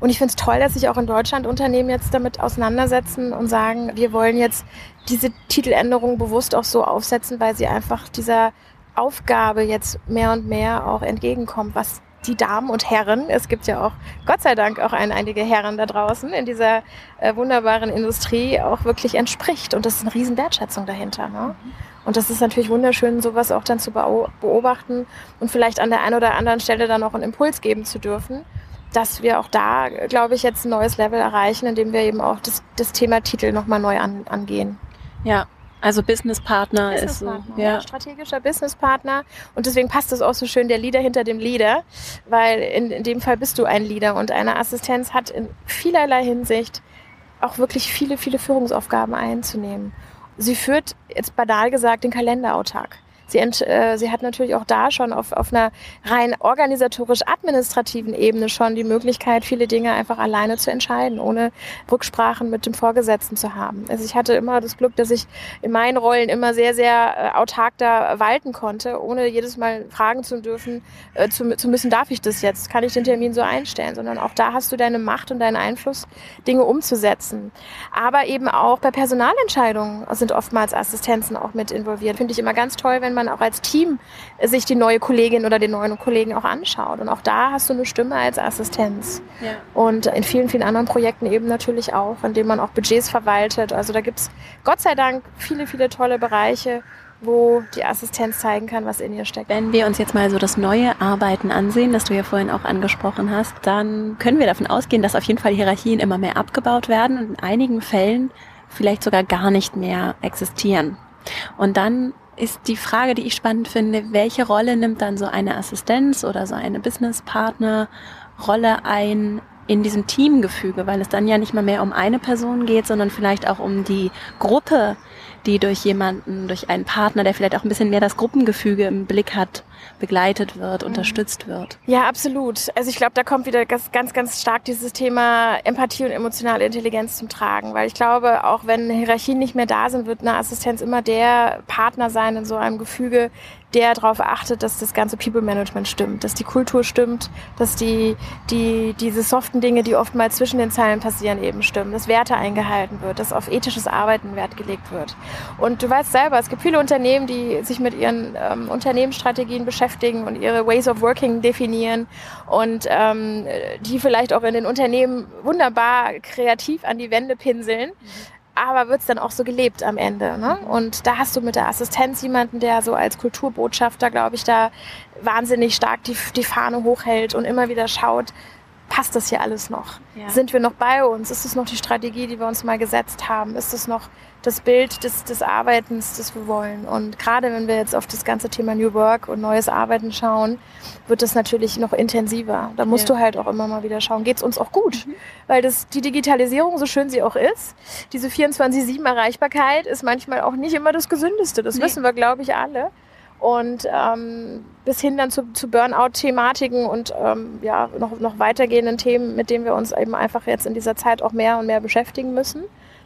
Und ich finde es toll, dass sich auch in Deutschland Unternehmen jetzt damit auseinandersetzen und sagen, wir wollen jetzt diese Titeländerung bewusst auch so aufsetzen, weil sie einfach dieser Aufgabe jetzt mehr und mehr auch entgegenkommt, was die Damen und Herren, es gibt ja auch Gott sei Dank auch ein, einige Herren da draußen in dieser äh, wunderbaren Industrie auch wirklich entspricht. Und das ist eine riesen Wertschätzung dahinter. Ne? Und das ist natürlich wunderschön, sowas auch dann zu beobachten und vielleicht an der einen oder anderen Stelle dann auch einen Impuls geben zu dürfen, dass wir auch da, glaube ich, jetzt ein neues Level erreichen, indem wir eben auch das, das Thema Titel nochmal neu an, angehen. Ja, also Businesspartner Business ist so. Ja. ja. strategischer Businesspartner. Und deswegen passt es auch so schön, der Leader hinter dem Leader, weil in, in dem Fall bist du ein Leader und eine Assistenz hat in vielerlei Hinsicht auch wirklich viele, viele Führungsaufgaben einzunehmen. Sie führt, jetzt banal gesagt, den Kalender autark. Sie, äh, sie hat natürlich auch da schon auf, auf einer rein organisatorisch-administrativen Ebene schon die Möglichkeit, viele Dinge einfach alleine zu entscheiden, ohne Rücksprachen mit dem Vorgesetzten zu haben. Also ich hatte immer das Glück, dass ich in meinen Rollen immer sehr, sehr äh, autark da walten konnte, ohne jedes Mal fragen zu dürfen, äh, zu, zu müssen, darf ich das jetzt? Kann ich den Termin so einstellen? Sondern auch da hast du deine Macht und deinen Einfluss, Dinge umzusetzen. Aber eben auch bei Personalentscheidungen sind oftmals Assistenzen auch mit involviert. Finde ich immer ganz toll, wenn man auch als Team sich die neue Kollegin oder den neuen Kollegen auch anschaut. Und auch da hast du eine Stimme als Assistenz. Ja. Und in vielen, vielen anderen Projekten eben natürlich auch, in denen man auch Budgets verwaltet. Also da gibt es Gott sei Dank viele, viele tolle Bereiche, wo die Assistenz zeigen kann, was in ihr steckt. Wenn wir uns jetzt mal so das neue Arbeiten ansehen, das du ja vorhin auch angesprochen hast, dann können wir davon ausgehen, dass auf jeden Fall Hierarchien immer mehr abgebaut werden und in einigen Fällen vielleicht sogar gar nicht mehr existieren. Und dann ist die Frage, die ich spannend finde, welche Rolle nimmt dann so eine Assistenz oder so eine Businesspartner Rolle ein in diesem Teamgefüge, weil es dann ja nicht mal mehr um eine Person geht, sondern vielleicht auch um die Gruppe, die durch jemanden, durch einen Partner, der vielleicht auch ein bisschen mehr das Gruppengefüge im Blick hat, begleitet wird, mhm. unterstützt wird. Ja, absolut. Also ich glaube, da kommt wieder ganz, ganz, ganz stark dieses Thema Empathie und emotionale Intelligenz zum Tragen, weil ich glaube, auch wenn Hierarchien nicht mehr da sind, wird eine Assistenz immer der Partner sein in so einem Gefüge, der darauf achtet, dass das ganze People Management stimmt, dass die Kultur stimmt, dass die, die, diese soften Dinge, die oftmals zwischen den Zeilen passieren, eben stimmen, dass Werte eingehalten wird, dass auf ethisches Arbeiten Wert gelegt wird. Und du weißt selber, es gibt viele Unternehmen, die sich mit ihren ähm, Unternehmensstrategien beschäftigen und ihre Ways of Working definieren und ähm, die vielleicht auch in den Unternehmen wunderbar kreativ an die Wände pinseln. Mhm aber wird es dann auch so gelebt am Ende. Ne? Und da hast du mit der Assistenz jemanden, der so als Kulturbotschafter, glaube ich, da wahnsinnig stark die, die Fahne hochhält und immer wieder schaut, passt das hier alles noch? Ja. Sind wir noch bei uns? Ist es noch die Strategie, die wir uns mal gesetzt haben? Ist es noch das Bild des, des Arbeitens, das wir wollen? Und gerade wenn wir jetzt auf das ganze Thema New Work und neues Arbeiten schauen, wird das natürlich noch intensiver. Da musst ja. du halt auch immer mal wieder schauen, geht es uns auch gut? Mhm. Weil das, die Digitalisierung, so schön sie auch ist, diese 24-7-Erreichbarkeit ist manchmal auch nicht immer das Gesündeste. Das nee. wissen wir, glaube ich, alle und ähm, bis hin dann zu, zu Burnout-Thematiken und ähm, ja, noch, noch weitergehenden Themen, mit denen wir uns eben einfach jetzt in dieser Zeit auch mehr und mehr beschäftigen müssen.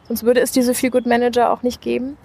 Sonst würde es diese Feel Good Manager auch nicht geben.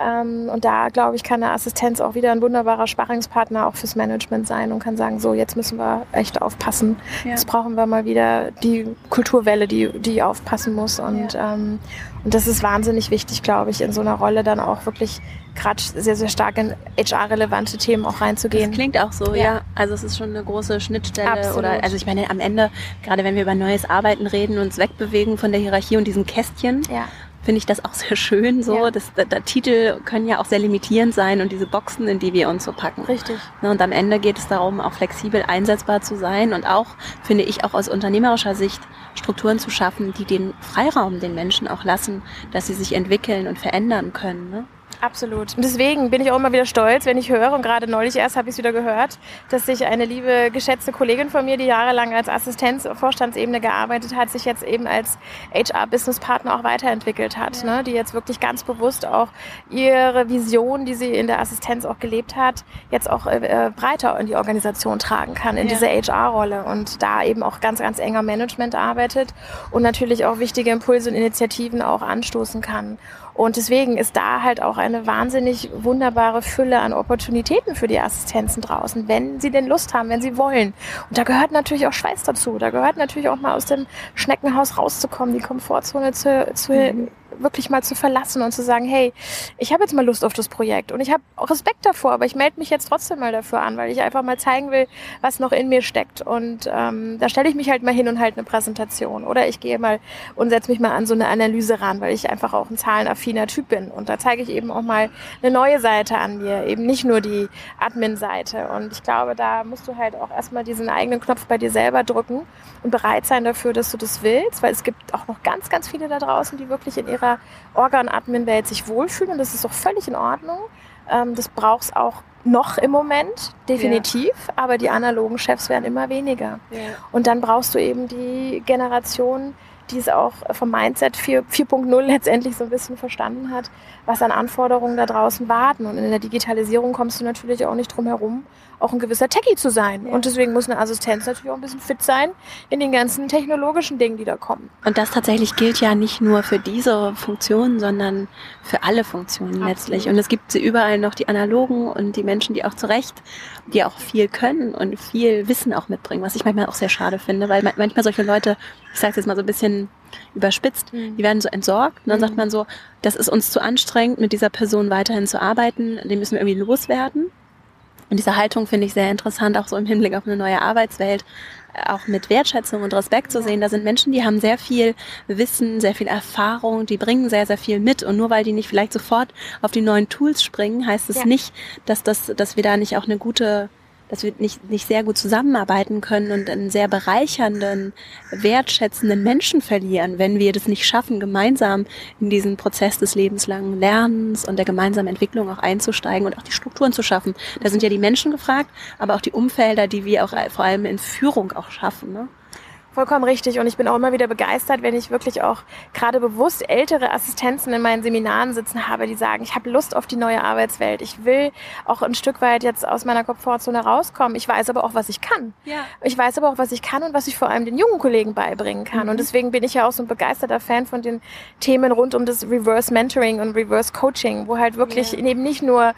Ähm, und da, glaube ich, kann eine Assistenz auch wieder ein wunderbarer Sparringspartner auch fürs Management sein und kann sagen, so, jetzt müssen wir echt aufpassen. Ja. Jetzt brauchen wir mal wieder die Kulturwelle, die, die aufpassen muss. Und, ja. ähm, und das ist wahnsinnig wichtig, glaube ich, in so einer Rolle dann auch wirklich gerade sehr, sehr stark in HR-relevante Themen auch reinzugehen. Das klingt auch so, ja. ja. Also es ist schon eine große Schnittstelle. Absolut. Oder also ich meine, am Ende, gerade wenn wir über neues Arbeiten reden, uns wegbewegen von der Hierarchie und diesen Kästchen. Ja finde ich das auch sehr schön so. Ja. Das, der, der, Titel können ja auch sehr limitierend sein und diese Boxen, in die wir uns so packen. Richtig. Ne, und am Ende geht es darum, auch flexibel einsetzbar zu sein und auch, finde ich, auch aus unternehmerischer Sicht Strukturen zu schaffen, die den Freiraum den Menschen auch lassen, dass sie sich entwickeln und verändern können. Ne? Absolut. Und deswegen bin ich auch immer wieder stolz, wenn ich höre, und gerade neulich erst habe ich es wieder gehört, dass sich eine liebe, geschätzte Kollegin von mir, die jahrelang als Assistenz auf Vorstandsebene gearbeitet hat, sich jetzt eben als HR-Business-Partner auch weiterentwickelt hat. Ja. Ne? Die jetzt wirklich ganz bewusst auch ihre Vision, die sie in der Assistenz auch gelebt hat, jetzt auch äh, breiter in die Organisation tragen kann, in ja. diese HR-Rolle und da eben auch ganz, ganz enger Management arbeitet und natürlich auch wichtige Impulse und Initiativen auch anstoßen kann. Und deswegen ist da halt auch eine wahnsinnig wunderbare Fülle an Opportunitäten für die Assistenzen draußen, wenn sie denn Lust haben, wenn sie wollen. Und da gehört natürlich auch Schweiß dazu. Da gehört natürlich auch mal aus dem Schneckenhaus rauszukommen, die Komfortzone zu, zu mhm wirklich mal zu verlassen und zu sagen, hey, ich habe jetzt mal Lust auf das Projekt und ich habe Respekt davor, aber ich melde mich jetzt trotzdem mal dafür an, weil ich einfach mal zeigen will, was noch in mir steckt. Und ähm, da stelle ich mich halt mal hin und halt eine Präsentation oder ich gehe mal und setze mich mal an so eine Analyse ran, weil ich einfach auch ein zahlenaffiner Typ bin. Und da zeige ich eben auch mal eine neue Seite an mir, eben nicht nur die Admin-Seite. Und ich glaube, da musst du halt auch erstmal diesen eigenen Knopf bei dir selber drücken und bereit sein dafür, dass du das willst, weil es gibt auch noch ganz, ganz viele da draußen, die wirklich in ihrer Organ-Admin-Welt sich wohlfühlen und das ist auch völlig in Ordnung. Ähm, das braucht es auch noch im Moment, definitiv, ja. aber die analogen Chefs werden immer weniger. Ja. Und dann brauchst du eben die Generation, die es auch vom Mindset 4.0 letztendlich so ein bisschen verstanden hat, was an Anforderungen da draußen warten. Und in der Digitalisierung kommst du natürlich auch nicht drum herum, auch ein gewisser Techie zu sein. Ja. Und deswegen muss eine Assistenz natürlich auch ein bisschen fit sein in den ganzen technologischen Dingen, die da kommen. Und das tatsächlich gilt ja nicht nur für diese Funktionen, sondern für alle Funktionen Absolut. letztlich. Und es gibt überall noch die analogen und die Menschen, die auch zu Recht, die auch viel können und viel Wissen auch mitbringen, was ich manchmal auch sehr schade finde, weil manchmal solche Leute, ich sage jetzt mal so ein bisschen überspitzt, mhm. die werden so entsorgt und dann mhm. sagt man so, das ist uns zu anstrengend, mit dieser Person weiterhin zu arbeiten, den müssen wir irgendwie loswerden. Und diese Haltung finde ich sehr interessant, auch so im Hinblick auf eine neue Arbeitswelt, auch mit Wertschätzung und Respekt zu sehen. Da sind Menschen, die haben sehr viel Wissen, sehr viel Erfahrung, die bringen sehr, sehr viel mit. Und nur weil die nicht vielleicht sofort auf die neuen Tools springen, heißt es ja. nicht, dass, das, dass wir da nicht auch eine gute dass wir nicht, nicht sehr gut zusammenarbeiten können und einen sehr bereichernden, wertschätzenden Menschen verlieren, wenn wir das nicht schaffen, gemeinsam in diesen Prozess des lebenslangen Lernens und der gemeinsamen Entwicklung auch einzusteigen und auch die Strukturen zu schaffen. Da sind ja die Menschen gefragt, aber auch die Umfelder, die wir auch vor allem in Führung auch schaffen. Ne? Vollkommen richtig. Und ich bin auch immer wieder begeistert, wenn ich wirklich auch gerade bewusst ältere Assistenzen in meinen Seminaren sitzen habe, die sagen, ich habe Lust auf die neue Arbeitswelt. Ich will auch ein Stück weit jetzt aus meiner Komfortzone rauskommen. Ich weiß aber auch, was ich kann. Ja. Ich weiß aber auch, was ich kann und was ich vor allem den jungen Kollegen beibringen kann. Mhm. Und deswegen bin ich ja auch so ein begeisterter Fan von den Themen rund um das Reverse Mentoring und Reverse Coaching, wo halt wirklich yeah. eben nicht nur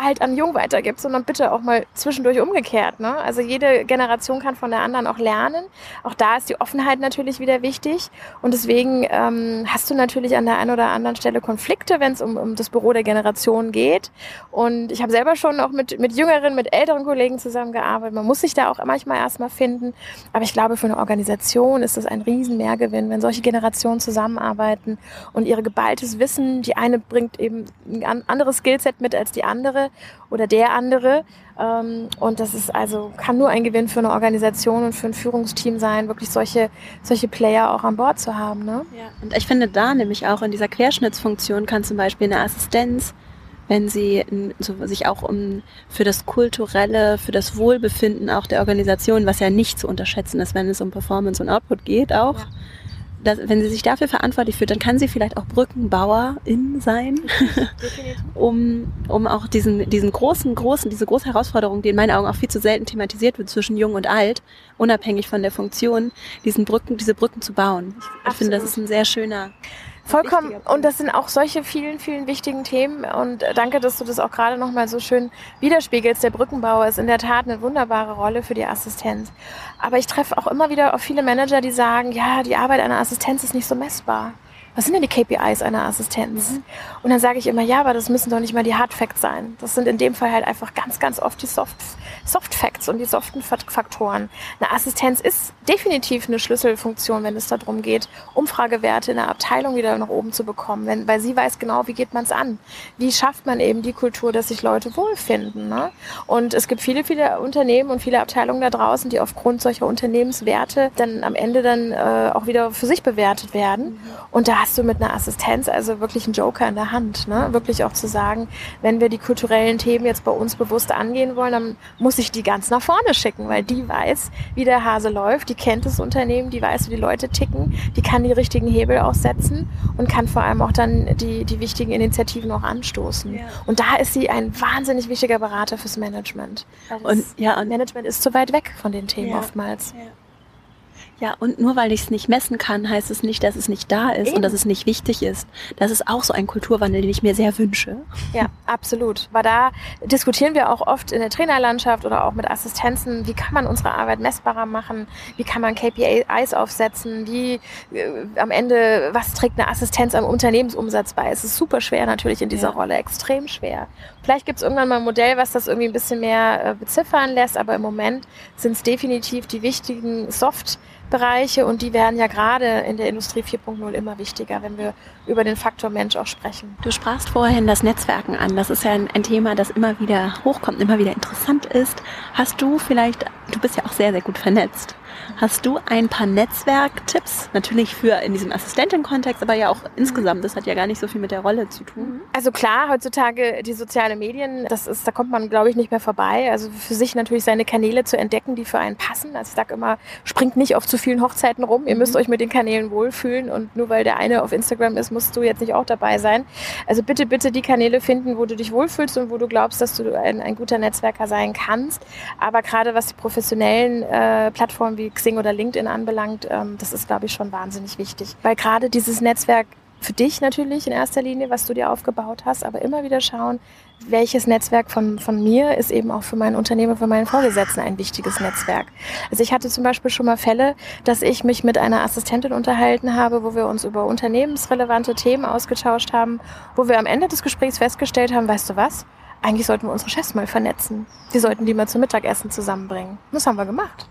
halt an Jung weitergibt, sondern bitte auch mal zwischendurch umgekehrt. Ne? Also jede Generation kann von der anderen auch lernen. Auch da ist die Offenheit natürlich wieder wichtig. Und deswegen ähm, hast du natürlich an der einen oder anderen Stelle Konflikte, wenn es um, um das Büro der Generation geht. Und ich habe selber schon auch mit, mit jüngeren, mit älteren Kollegen zusammengearbeitet. Man muss sich da auch manchmal erstmal finden. Aber ich glaube, für eine Organisation ist das ein riesen Mehrgewinn, wenn solche Generationen zusammenarbeiten und ihre geballtes Wissen, die eine bringt eben ein anderes Skillset mit als die andere, oder der andere. Ähm, und das ist also, kann nur ein Gewinn für eine Organisation und für ein Führungsteam sein, wirklich solche, solche Player auch an Bord zu haben. Ne? Ja, und ich finde da nämlich auch in dieser Querschnittsfunktion kann zum Beispiel eine Assistenz wenn sie so, sich auch um für das kulturelle, für das Wohlbefinden auch der Organisation, was ja nicht zu unterschätzen ist, wenn es um Performance und Output geht, auch, ja dass, wenn sie sich dafür verantwortlich fühlt, dann kann sie vielleicht auch Brückenbauerin sein, um, um auch diesen, diesen großen, großen, diese große Herausforderung, die in meinen Augen auch viel zu selten thematisiert wird zwischen Jung und Alt, unabhängig von der Funktion, diesen Brücken, diese Brücken zu bauen. Ich, ich finde, das ist ein sehr schöner Vollkommen. Und das sind auch solche vielen, vielen wichtigen Themen. Und danke, dass du das auch gerade nochmal so schön widerspiegelst. Der Brückenbauer ist in der Tat eine wunderbare Rolle für die Assistenz. Aber ich treffe auch immer wieder auf viele Manager, die sagen, ja, die Arbeit einer Assistenz ist nicht so messbar was sind denn die KPIs einer Assistenz? Mhm. Und dann sage ich immer, ja, aber das müssen doch nicht mal die Hard Facts sein. Das sind in dem Fall halt einfach ganz, ganz oft die Soft, Soft Facts und die soften Faktoren. Eine Assistenz ist definitiv eine Schlüsselfunktion, wenn es darum geht, Umfragewerte in der Abteilung wieder nach oben zu bekommen, wenn, weil sie weiß genau, wie geht man es an. Wie schafft man eben die Kultur, dass sich Leute wohlfinden. Ne? Und es gibt viele, viele Unternehmen und viele Abteilungen da draußen, die aufgrund solcher Unternehmenswerte dann am Ende dann äh, auch wieder für sich bewertet werden. Mhm. Und da hast du mit einer Assistenz also wirklich einen Joker in der Hand. Ne? Wirklich auch zu sagen, wenn wir die kulturellen Themen jetzt bei uns bewusst angehen wollen, dann muss ich die ganz nach vorne schicken, weil die weiß, wie der Hase läuft, die kennt das Unternehmen, die weiß, wie die Leute ticken, die kann die richtigen Hebel aussetzen und kann vor allem auch dann die, die wichtigen Initiativen auch anstoßen. Ja. Und da ist sie ein wahnsinnig wichtiger Berater fürs Management. Und, ja, und Management ist zu weit weg von den Themen ja. oftmals. Ja. Ja, und nur weil ich es nicht messen kann, heißt es nicht, dass es nicht da ist Eben. und dass es nicht wichtig ist. Das ist auch so ein Kulturwandel, den ich mir sehr wünsche. Ja, absolut. Weil da diskutieren wir auch oft in der Trainerlandschaft oder auch mit Assistenzen, wie kann man unsere Arbeit messbarer machen, wie kann man KPIs aufsetzen, wie äh, am Ende, was trägt eine Assistenz am Unternehmensumsatz bei. Es ist super schwer natürlich in dieser ja. Rolle, extrem schwer. Vielleicht gibt es irgendwann mal ein Modell, was das irgendwie ein bisschen mehr äh, beziffern lässt, aber im Moment sind es definitiv die wichtigen Soft- Bereiche und die werden ja gerade in der Industrie 4.0 immer wichtiger, wenn wir über den Faktor Mensch auch sprechen. Du sprachst vorhin das Netzwerken an. Das ist ja ein, ein Thema, das immer wieder hochkommt, immer wieder interessant ist. Hast du vielleicht, du bist ja auch sehr, sehr gut vernetzt. Hast du ein paar Netzwerktipps? Natürlich für in diesem Assistentin-Kontext, aber ja auch insgesamt. Das hat ja gar nicht so viel mit der Rolle zu tun. Also klar, heutzutage die sozialen Medien, das ist, da kommt man, glaube ich, nicht mehr vorbei. Also für sich natürlich seine Kanäle zu entdecken, die für einen passen. Also ich sage immer, springt nicht auf zu vielen Hochzeiten rum. Ihr müsst mhm. euch mit den Kanälen wohlfühlen und nur weil der eine auf Instagram ist, musst du jetzt nicht auch dabei sein. Also bitte, bitte die Kanäle finden, wo du dich wohlfühlst und wo du glaubst, dass du ein, ein guter Netzwerker sein kannst. Aber gerade was die professionellen äh, Plattformen wie Xing oder LinkedIn anbelangt, ähm, das ist, glaube ich, schon wahnsinnig wichtig. Weil gerade dieses Netzwerk für dich natürlich in erster Linie, was du dir aufgebaut hast, aber immer wieder schauen, welches Netzwerk von, von mir ist eben auch für mein Unternehmen, für meinen Vorgesetzten ein wichtiges Netzwerk. Also ich hatte zum Beispiel schon mal Fälle, dass ich mich mit einer Assistentin unterhalten habe, wo wir uns über unternehmensrelevante Themen ausgetauscht haben, wo wir am Ende des Gesprächs festgestellt haben, weißt du was? Eigentlich sollten wir unsere Chefs mal vernetzen. Wir sollten die mal zum Mittagessen zusammenbringen. Das haben wir gemacht.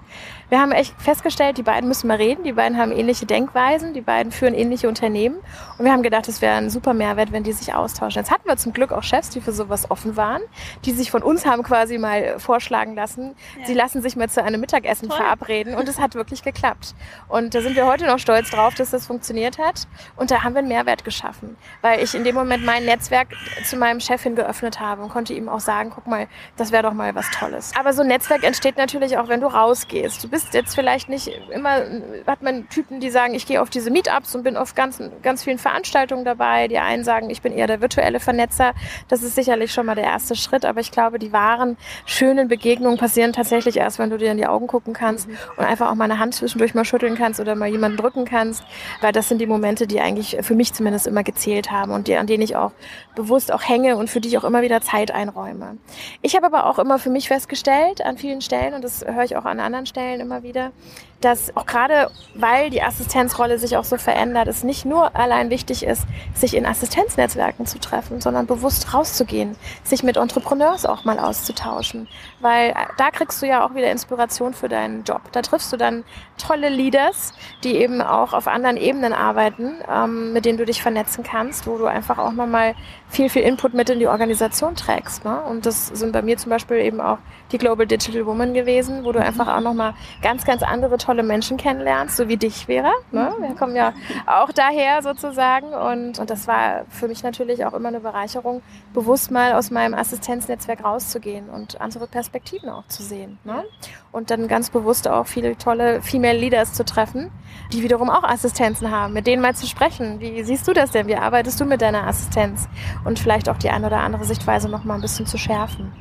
Wir haben echt festgestellt, die beiden müssen mal reden, die beiden haben ähnliche Denkweisen, die beiden führen ähnliche Unternehmen und wir haben gedacht, es wäre ein super Mehrwert, wenn die sich austauschen. Jetzt hatten wir zum Glück auch Chefs, die für sowas offen waren, die sich von uns haben quasi mal vorschlagen lassen, ja. sie lassen sich mal zu einem Mittagessen Toll. verabreden und es hat wirklich geklappt. Und da sind wir heute noch stolz drauf, dass das funktioniert hat und da haben wir einen Mehrwert geschaffen, weil ich in dem Moment mein Netzwerk zu meinem Chefin geöffnet habe und konnte ihm auch sagen, guck mal, das wäre doch mal was Tolles. Aber so ein Netzwerk entsteht natürlich auch, wenn du rausgehst. Du bist bist jetzt vielleicht nicht immer, hat man Typen, die sagen, ich gehe auf diese Meetups und bin auf ganz, ganz vielen Veranstaltungen dabei. Die einen sagen, ich bin eher der virtuelle Vernetzer. Das ist sicherlich schon mal der erste Schritt. Aber ich glaube, die wahren, schönen Begegnungen passieren tatsächlich erst, wenn du dir in die Augen gucken kannst mhm. und einfach auch mal eine Hand zwischendurch mal schütteln kannst oder mal jemanden drücken kannst. Weil das sind die Momente, die eigentlich für mich zumindest immer gezählt haben und die, an denen ich auch bewusst auch hänge und für die ich auch immer wieder Zeit einräume. Ich habe aber auch immer für mich festgestellt, an vielen Stellen, und das höre ich auch an anderen Stellen immer immer wieder, dass auch gerade, weil die Assistenzrolle sich auch so verändert, es nicht nur allein wichtig ist, sich in Assistenznetzwerken zu treffen, sondern bewusst rauszugehen, sich mit Entrepreneurs auch mal auszutauschen. Weil äh, da kriegst du ja auch wieder Inspiration für deinen Job. Da triffst du dann tolle Leaders, die eben auch auf anderen Ebenen arbeiten, ähm, mit denen du dich vernetzen kannst, wo du einfach auch nochmal viel, viel Input mit in die Organisation trägst. Ne? Und das sind bei mir zum Beispiel eben auch die Global Digital Woman gewesen, wo du einfach auch nochmal ganz, ganz andere tolle Menschen kennenlernst, so wie dich wäre. Ne? Wir kommen ja auch daher sozusagen. Und, und das war für mich natürlich auch immer eine Bereicherung, bewusst mal aus meinem Assistenznetzwerk rauszugehen und andere Perspektiven auch zu sehen. Ne? Und dann ganz bewusst auch viele tolle Female Leaders zu treffen, die wiederum auch Assistenzen haben, mit denen mal zu sprechen. Wie siehst du das denn? Wie arbeitest du mit deiner Assistenz? Und vielleicht auch die eine oder andere Sichtweise noch mal ein bisschen zu schärfen.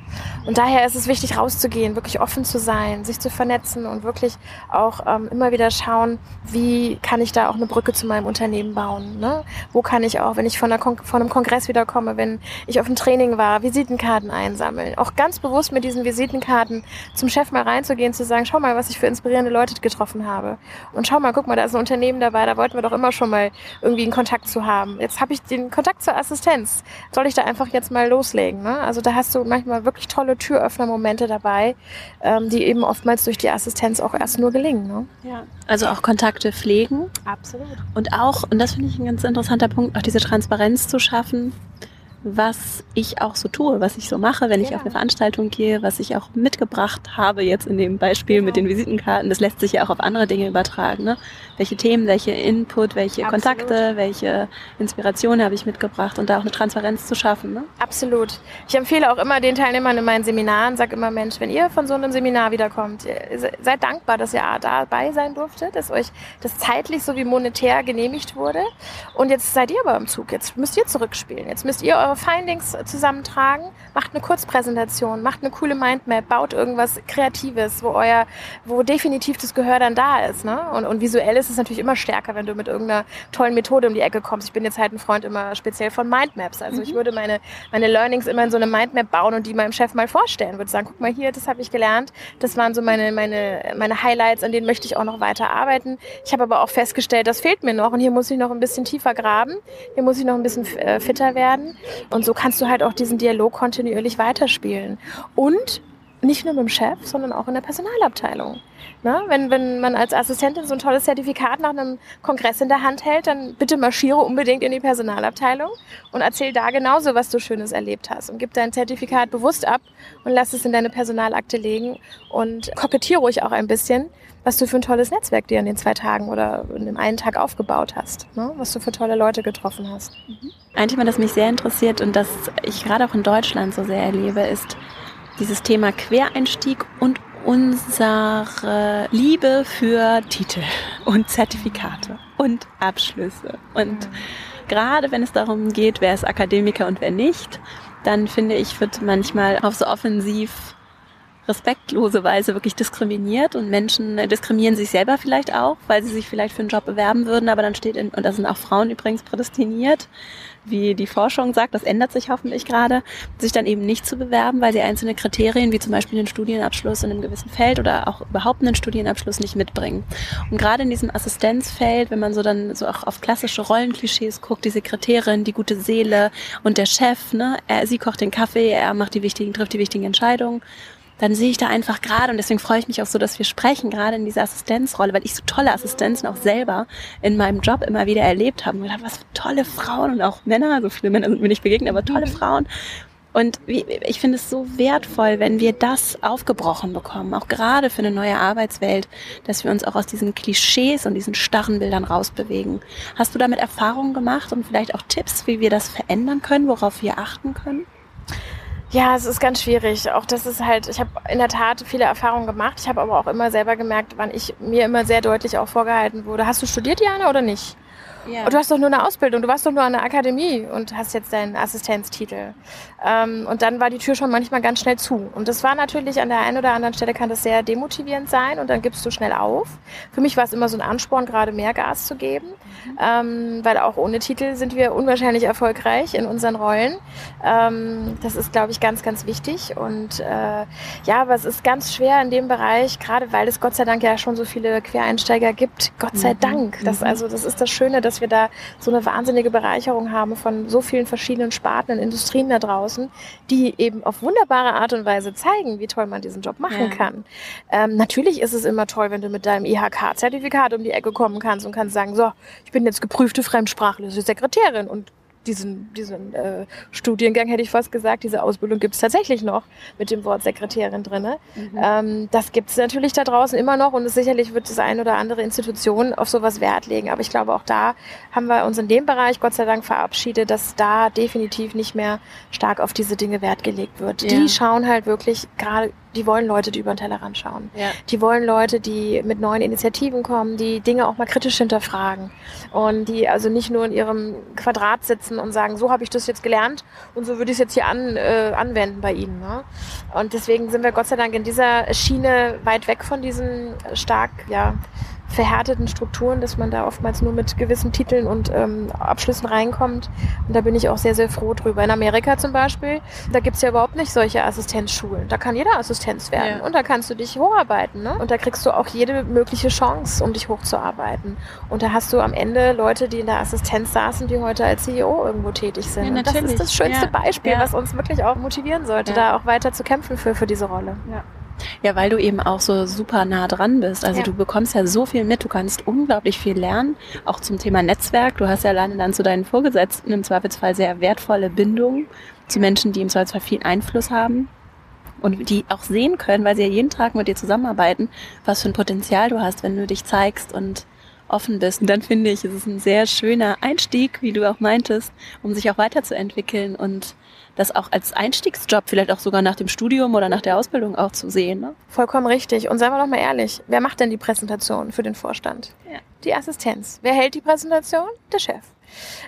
Und daher ist es wichtig, rauszugehen, wirklich offen zu sein, sich zu vernetzen und wirklich auch ähm, immer wieder schauen, wie kann ich da auch eine Brücke zu meinem Unternehmen bauen? Ne? Wo kann ich auch, wenn ich von, von einem Kongress wiederkomme, wenn ich auf einem Training war, Visitenkarten einsammeln. Auch ganz bewusst mit diesen Visitenkarten zum Chef mal reinzugehen, zu sagen, schau mal, was ich für inspirierende Leute getroffen habe. Und schau mal, guck mal, da ist ein Unternehmen dabei, da wollten wir doch immer schon mal irgendwie einen Kontakt zu haben. Jetzt habe ich den Kontakt zur Assistenz. Soll ich da einfach jetzt mal loslegen? Ne? Also da hast du manchmal wirklich tolle Türöffner-Momente dabei, ähm, die eben oftmals durch die Assistenz auch erst nur gelingen. Ne? Ja. Also auch Kontakte pflegen. Absolut. Und auch, und das finde ich ein ganz interessanter Punkt, auch diese Transparenz zu schaffen was ich auch so tue, was ich so mache, wenn ja. ich auf eine Veranstaltung gehe, was ich auch mitgebracht habe jetzt in dem Beispiel genau. mit den Visitenkarten. Das lässt sich ja auch auf andere Dinge übertragen. Ne? Welche Themen, welche Input, welche Absolut. Kontakte, welche Inspirationen habe ich mitgebracht und da auch eine Transparenz zu schaffen. Ne? Absolut. Ich empfehle auch immer den Teilnehmern in meinen Seminaren, sage immer, Mensch, wenn ihr von so einem Seminar wiederkommt, seid dankbar, dass ihr dabei sein durftet, dass euch das zeitlich sowie monetär genehmigt wurde. Und jetzt seid ihr aber im Zug. Jetzt müsst ihr zurückspielen. Jetzt müsst ihr eure eure Findings zusammentragen, macht eine Kurzpräsentation, macht eine coole Mindmap, baut irgendwas Kreatives, wo euer, wo definitiv das Gehör dann da ist. Ne? Und, und visuell ist es natürlich immer stärker, wenn du mit irgendeiner tollen Methode um die Ecke kommst. Ich bin jetzt halt ein Freund immer speziell von Mindmaps. Also mhm. ich würde meine, meine Learnings immer in so eine Mindmap bauen und die meinem Chef mal vorstellen. Würde sagen, guck mal hier, das habe ich gelernt. Das waren so meine, meine, meine Highlights, an denen möchte ich auch noch weiter arbeiten. Ich habe aber auch festgestellt, das fehlt mir noch und hier muss ich noch ein bisschen tiefer graben. Hier muss ich noch ein bisschen äh, fitter werden. Und so kannst du halt auch diesen Dialog kontinuierlich weiterspielen. Und nicht nur mit dem Chef, sondern auch in der Personalabteilung. Ne? Wenn, wenn man als Assistentin so ein tolles Zertifikat nach einem Kongress in der Hand hält, dann bitte marschiere unbedingt in die Personalabteilung und erzähl da genauso, was du Schönes erlebt hast. Und gib dein Zertifikat bewusst ab und lass es in deine Personalakte legen und kokettiere ruhig auch ein bisschen, was du für ein tolles Netzwerk dir in den zwei Tagen oder in dem einen Tag aufgebaut hast. Ne? Was du für tolle Leute getroffen hast. Ein Thema, das mich sehr interessiert und das ich gerade auch in Deutschland so sehr erlebe, ist dieses Thema Quereinstieg und unsere Liebe für Titel und Zertifikate und Abschlüsse. Und gerade wenn es darum geht, wer ist Akademiker und wer nicht, dann finde ich, wird manchmal auf so offensiv respektlose Weise wirklich diskriminiert und Menschen diskriminieren sich selber vielleicht auch, weil sie sich vielleicht für einen Job bewerben würden, aber dann steht in, und da sind auch Frauen übrigens prädestiniert, wie die Forschung sagt, das ändert sich hoffentlich gerade, sich dann eben nicht zu bewerben, weil sie einzelne Kriterien, wie zum Beispiel einen Studienabschluss in einem gewissen Feld oder auch überhaupt einen Studienabschluss nicht mitbringen. Und gerade in diesem Assistenzfeld, wenn man so dann so auch auf klassische Rollenklischees guckt, die Sekretärin, die gute Seele und der Chef, ne, er, sie kocht den Kaffee, er macht die wichtigen, trifft die wichtigen Entscheidungen dann sehe ich da einfach gerade, und deswegen freue ich mich auch so, dass wir sprechen, gerade in dieser Assistenzrolle, weil ich so tolle Assistenzen auch selber in meinem Job immer wieder erlebt habe und gedacht, was für tolle Frauen und auch Männer, so viele Männer sind mir nicht begegnet, aber tolle mhm. Frauen. Und ich finde es so wertvoll, wenn wir das aufgebrochen bekommen, auch gerade für eine neue Arbeitswelt, dass wir uns auch aus diesen Klischees und diesen starren Bildern rausbewegen. Hast du damit Erfahrungen gemacht und vielleicht auch Tipps, wie wir das verändern können, worauf wir achten können? Ja, es ist ganz schwierig. Auch das ist halt, ich habe in der Tat viele Erfahrungen gemacht. Ich habe aber auch immer selber gemerkt, wann ich mir immer sehr deutlich auch vorgehalten wurde. Hast du studiert, Jana, oder nicht? Ja. Du hast doch nur eine Ausbildung, du warst doch nur an der Akademie und hast jetzt deinen Assistenztitel. Ähm, und dann war die Tür schon manchmal ganz schnell zu. Und das war natürlich an der einen oder anderen Stelle kann das sehr demotivierend sein und dann gibst du schnell auf. Für mich war es immer so ein Ansporn, gerade mehr Gas zu geben. Ähm, weil auch ohne Titel sind wir unwahrscheinlich erfolgreich in unseren Rollen. Ähm, das ist, glaube ich, ganz, ganz wichtig. Und äh, ja, aber es ist ganz schwer in dem Bereich, gerade weil es Gott sei Dank ja schon so viele Quereinsteiger gibt. Gott sei mhm. Dank. Das, mhm. also, das ist das Schöne, dass wir da so eine wahnsinnige Bereicherung haben von so vielen verschiedenen Sparten und Industrien da draußen, die eben auf wunderbare Art und Weise zeigen, wie toll man diesen Job machen ja. kann. Ähm, natürlich ist es immer toll, wenn du mit deinem IHK-Zertifikat um die Ecke kommen kannst und kannst sagen, so, ich bin jetzt geprüfte fremdsprachliche Sekretärin und diesen, diesen äh, Studiengang, hätte ich fast gesagt, diese Ausbildung gibt es tatsächlich noch mit dem Wort Sekretärin drin. Mhm. Ähm, das gibt es natürlich da draußen immer noch und sicherlich wird das eine oder andere Institution auf sowas Wert legen. Aber ich glaube, auch da haben wir uns in dem Bereich Gott sei Dank verabschiedet, dass da definitiv nicht mehr stark auf diese Dinge Wert gelegt wird. Ja. Die schauen halt wirklich gerade die wollen Leute, die über den Tellerrand schauen. Ja. Die wollen Leute, die mit neuen Initiativen kommen, die Dinge auch mal kritisch hinterfragen und die also nicht nur in ihrem Quadrat sitzen und sagen, so habe ich das jetzt gelernt und so würde ich es jetzt hier an, äh, anwenden bei Ihnen. Ne? Und deswegen sind wir Gott sei Dank in dieser Schiene weit weg von diesen stark ja, verhärteten Strukturen, dass man da oftmals nur mit gewissen Titeln und ähm, Abschlüssen reinkommt. Und da bin ich auch sehr, sehr froh drüber. In Amerika zum Beispiel, da gibt's ja überhaupt nicht solche Assistenzschulen. Da kann jeder Assistenz werden. Ja. Und da kannst du dich hocharbeiten. Ne? Und da kriegst du auch jede mögliche Chance, um dich hochzuarbeiten. Und da hast du am Ende Leute, die in der Assistenz saßen, die heute als CEO irgendwo tätig sind. Ja, und das ist das schönste ja. Beispiel, was uns wirklich auch motivieren sollte, da auch weiter zu kämpfen für, für diese Rolle. Ja. Ja, weil du eben auch so super nah dran bist. Also ja. du bekommst ja so viel mit, du kannst unglaublich viel lernen, auch zum Thema Netzwerk. Du hast ja alleine dann zu deinen Vorgesetzten im Zweifelsfall sehr wertvolle Bindungen zu Menschen, die im Zweifelsfall viel Einfluss haben und die auch sehen können, weil sie ja jeden Tag mit dir zusammenarbeiten, was für ein Potenzial du hast, wenn du dich zeigst und offen bist. Und dann finde ich, es ist ein sehr schöner Einstieg, wie du auch meintest, um sich auch weiterzuentwickeln und das auch als Einstiegsjob, vielleicht auch sogar nach dem Studium oder nach der Ausbildung auch zu sehen. Ne? Vollkommen richtig. Und seien wir doch mal ehrlich, wer macht denn die Präsentation für den Vorstand? Ja. Die Assistenz. Wer hält die Präsentation? Der Chef.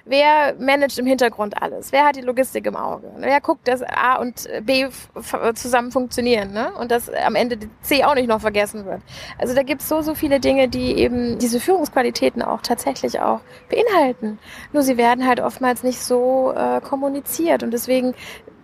Wer managt im Hintergrund alles? Wer hat die Logistik im Auge? Wer guckt, dass A und B zusammen funktionieren ne? und dass am Ende C auch nicht noch vergessen wird? Also da gibt es so, so viele Dinge, die eben diese Führungsqualitäten auch tatsächlich auch beinhalten. Nur sie werden halt oftmals nicht so äh, kommuniziert und deswegen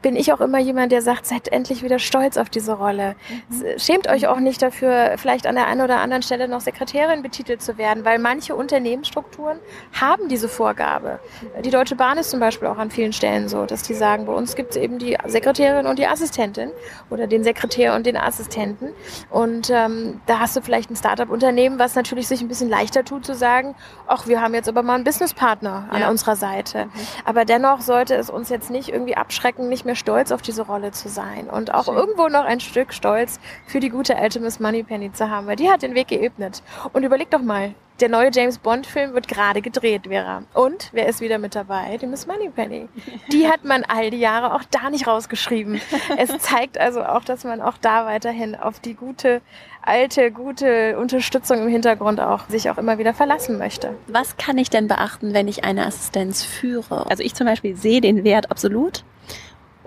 bin ich auch immer jemand, der sagt, seid endlich wieder stolz auf diese Rolle. Mhm. Schämt euch auch nicht dafür, vielleicht an der einen oder anderen Stelle noch Sekretärin betitelt zu werden, weil manche Unternehmensstrukturen haben diese Vorgabe. Die Deutsche Bahn ist zum Beispiel auch an vielen Stellen so, dass die sagen, bei uns gibt es eben die Sekretärin und die Assistentin oder den Sekretär und den Assistenten. Und ähm, da hast du vielleicht ein Startup-Unternehmen, was natürlich sich ein bisschen leichter tut zu sagen, ach, wir haben jetzt aber mal einen Businesspartner an ja. unserer Seite. Mhm. Aber dennoch sollte es uns jetzt nicht irgendwie abschrecken, nicht mehr stolz auf diese Rolle zu sein und auch Schön. irgendwo noch ein Stück Stolz für die gute alte Miss Moneypenny zu haben, weil die hat den Weg geebnet. Und überleg doch mal, der neue James Bond Film wird gerade gedreht, Vera. Und wer ist wieder mit dabei? Die Miss Moneypenny. Die hat man all die Jahre auch da nicht rausgeschrieben. Es zeigt also auch, dass man auch da weiterhin auf die gute, alte, gute Unterstützung im Hintergrund auch sich auch immer wieder verlassen möchte. Was kann ich denn beachten, wenn ich eine Assistenz führe? Also ich zum Beispiel sehe den Wert absolut.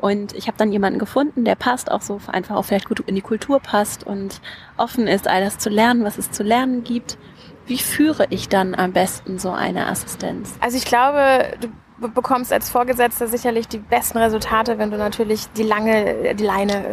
Und ich habe dann jemanden gefunden, der passt auch so einfach auch vielleicht gut in die Kultur passt und offen ist, all das zu lernen, was es zu lernen gibt. Wie führe ich dann am besten so eine Assistenz? Also ich glaube, du bekommst als Vorgesetzter sicherlich die besten Resultate, wenn du natürlich die lange, die Leine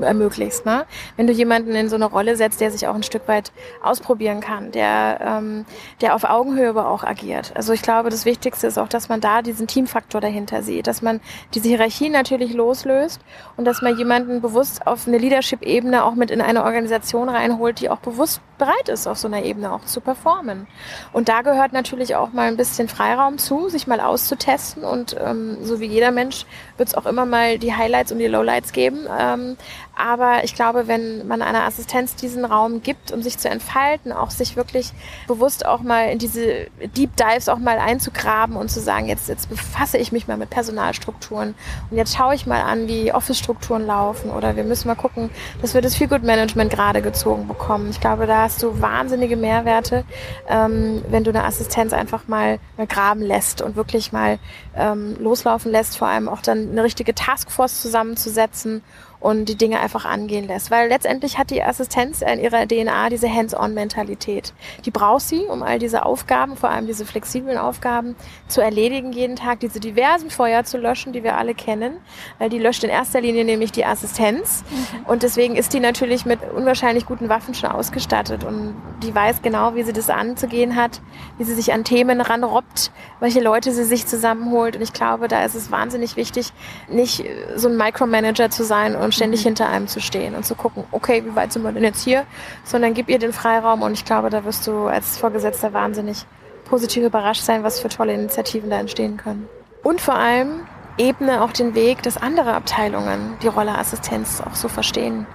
äh, ermöglichst. Ne? Wenn du jemanden in so eine Rolle setzt, der sich auch ein Stück weit ausprobieren kann, der, ähm, der auf Augenhöhe aber auch agiert. Also ich glaube, das Wichtigste ist auch, dass man da diesen Teamfaktor dahinter sieht, dass man diese Hierarchie natürlich loslöst und dass man jemanden bewusst auf eine Leadership-Ebene auch mit in eine Organisation reinholt, die auch bewusst bereit ist, auf so einer Ebene auch zu performen. Und da gehört natürlich auch mal ein bisschen Freiraum zu, sich mal auszutesten testen und ähm, so wie jeder Mensch wird es auch immer mal die Highlights und die Lowlights geben. Ähm, aber ich glaube, wenn man einer Assistenz diesen Raum gibt, um sich zu entfalten, auch sich wirklich bewusst auch mal in diese Deep Dives auch mal einzugraben und zu sagen, jetzt, jetzt befasse ich mich mal mit Personalstrukturen und jetzt schaue ich mal an, wie Office-Strukturen laufen oder wir müssen mal gucken, dass wir das Feel Good Management gerade gezogen bekommen. Ich glaube, da hast du wahnsinnige Mehrwerte, ähm, wenn du eine Assistenz einfach mal, mal graben lässt und wirklich mal ähm, loslaufen lässt, vor allem auch dann eine richtige Taskforce zusammenzusetzen und die Dinge einfach angehen lässt. Weil letztendlich hat die Assistenz in ihrer DNA diese Hands-on-Mentalität. Die braucht sie, um all diese Aufgaben, vor allem diese flexiblen Aufgaben, zu erledigen jeden Tag, diese diversen Feuer zu löschen, die wir alle kennen. Weil die löscht in erster Linie nämlich die Assistenz. Mhm. Und deswegen ist die natürlich mit unwahrscheinlich guten Waffen schon ausgestattet. Und die weiß genau, wie sie das anzugehen hat, wie sie sich an Themen ranrobbt, welche Leute sie sich zusammenholt. Und ich glaube, da ist es wahnsinnig wichtig, nicht so ein Micromanager zu sein und und ständig hinter einem zu stehen und zu gucken, okay, wie weit sind wir denn jetzt hier, sondern gib ihr den Freiraum und ich glaube, da wirst du als Vorgesetzter wahnsinnig positiv überrascht sein, was für tolle Initiativen da entstehen können. Und vor allem ebne auch den Weg, dass andere Abteilungen die Rolle Assistenz auch so verstehen.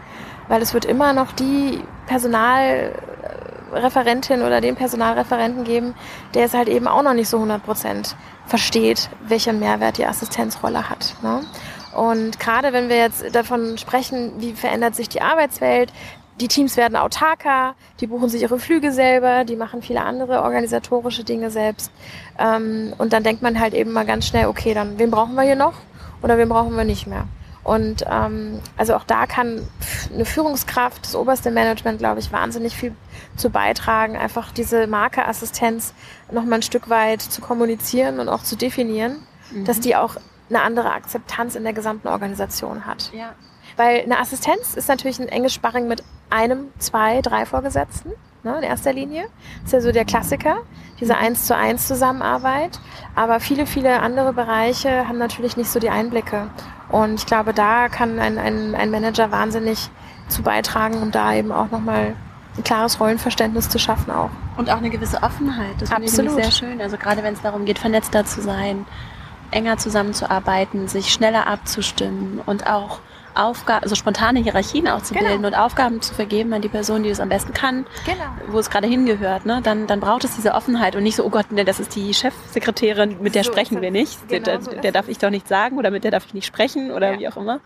Weil es wird immer noch die Personalreferentin oder den Personalreferenten geben, der es halt eben auch noch nicht so 100 Prozent versteht, welchen Mehrwert die Assistenzrolle hat. Ne? Und gerade wenn wir jetzt davon sprechen, wie verändert sich die Arbeitswelt, die Teams werden autarker, die buchen sich ihre Flüge selber, die machen viele andere organisatorische Dinge selbst. Ähm, und dann denkt man halt eben mal ganz schnell, okay, dann wen brauchen wir hier noch oder wen brauchen wir nicht mehr. Und ähm, also auch da kann eine Führungskraft, das oberste Management, glaube ich, wahnsinnig viel zu beitragen, einfach diese Markeassistenz noch mal ein Stück weit zu kommunizieren und auch zu definieren, mhm. dass die auch eine andere Akzeptanz in der gesamten Organisation hat. Ja. Weil eine Assistenz ist natürlich ein enges Sparring mit einem, zwei, drei Vorgesetzten ne, in erster Linie. Das ist ja so der Klassiker, diese eins zu eins Zusammenarbeit. Aber viele, viele andere Bereiche haben natürlich nicht so die Einblicke. Und ich glaube, da kann ein, ein, ein Manager wahnsinnig zu beitragen, um da eben auch nochmal ein klares Rollenverständnis zu schaffen auch. Und auch eine gewisse Offenheit. Das finde ich sehr schön. Also gerade wenn es darum geht, vernetzter zu sein, enger zusammenzuarbeiten, sich schneller abzustimmen und auch Aufgaben, also spontane Hierarchien auch zu genau. bilden und Aufgaben zu vergeben an die Person, die es am besten kann, genau. wo es gerade hingehört, ne? dann, dann braucht es diese Offenheit und nicht so, oh Gott, ne, das ist die Chefsekretärin, mit der so sprechen wir nicht, genau der, so der darf ich doch nicht sagen oder mit der darf ich nicht sprechen oder ja. wie auch immer.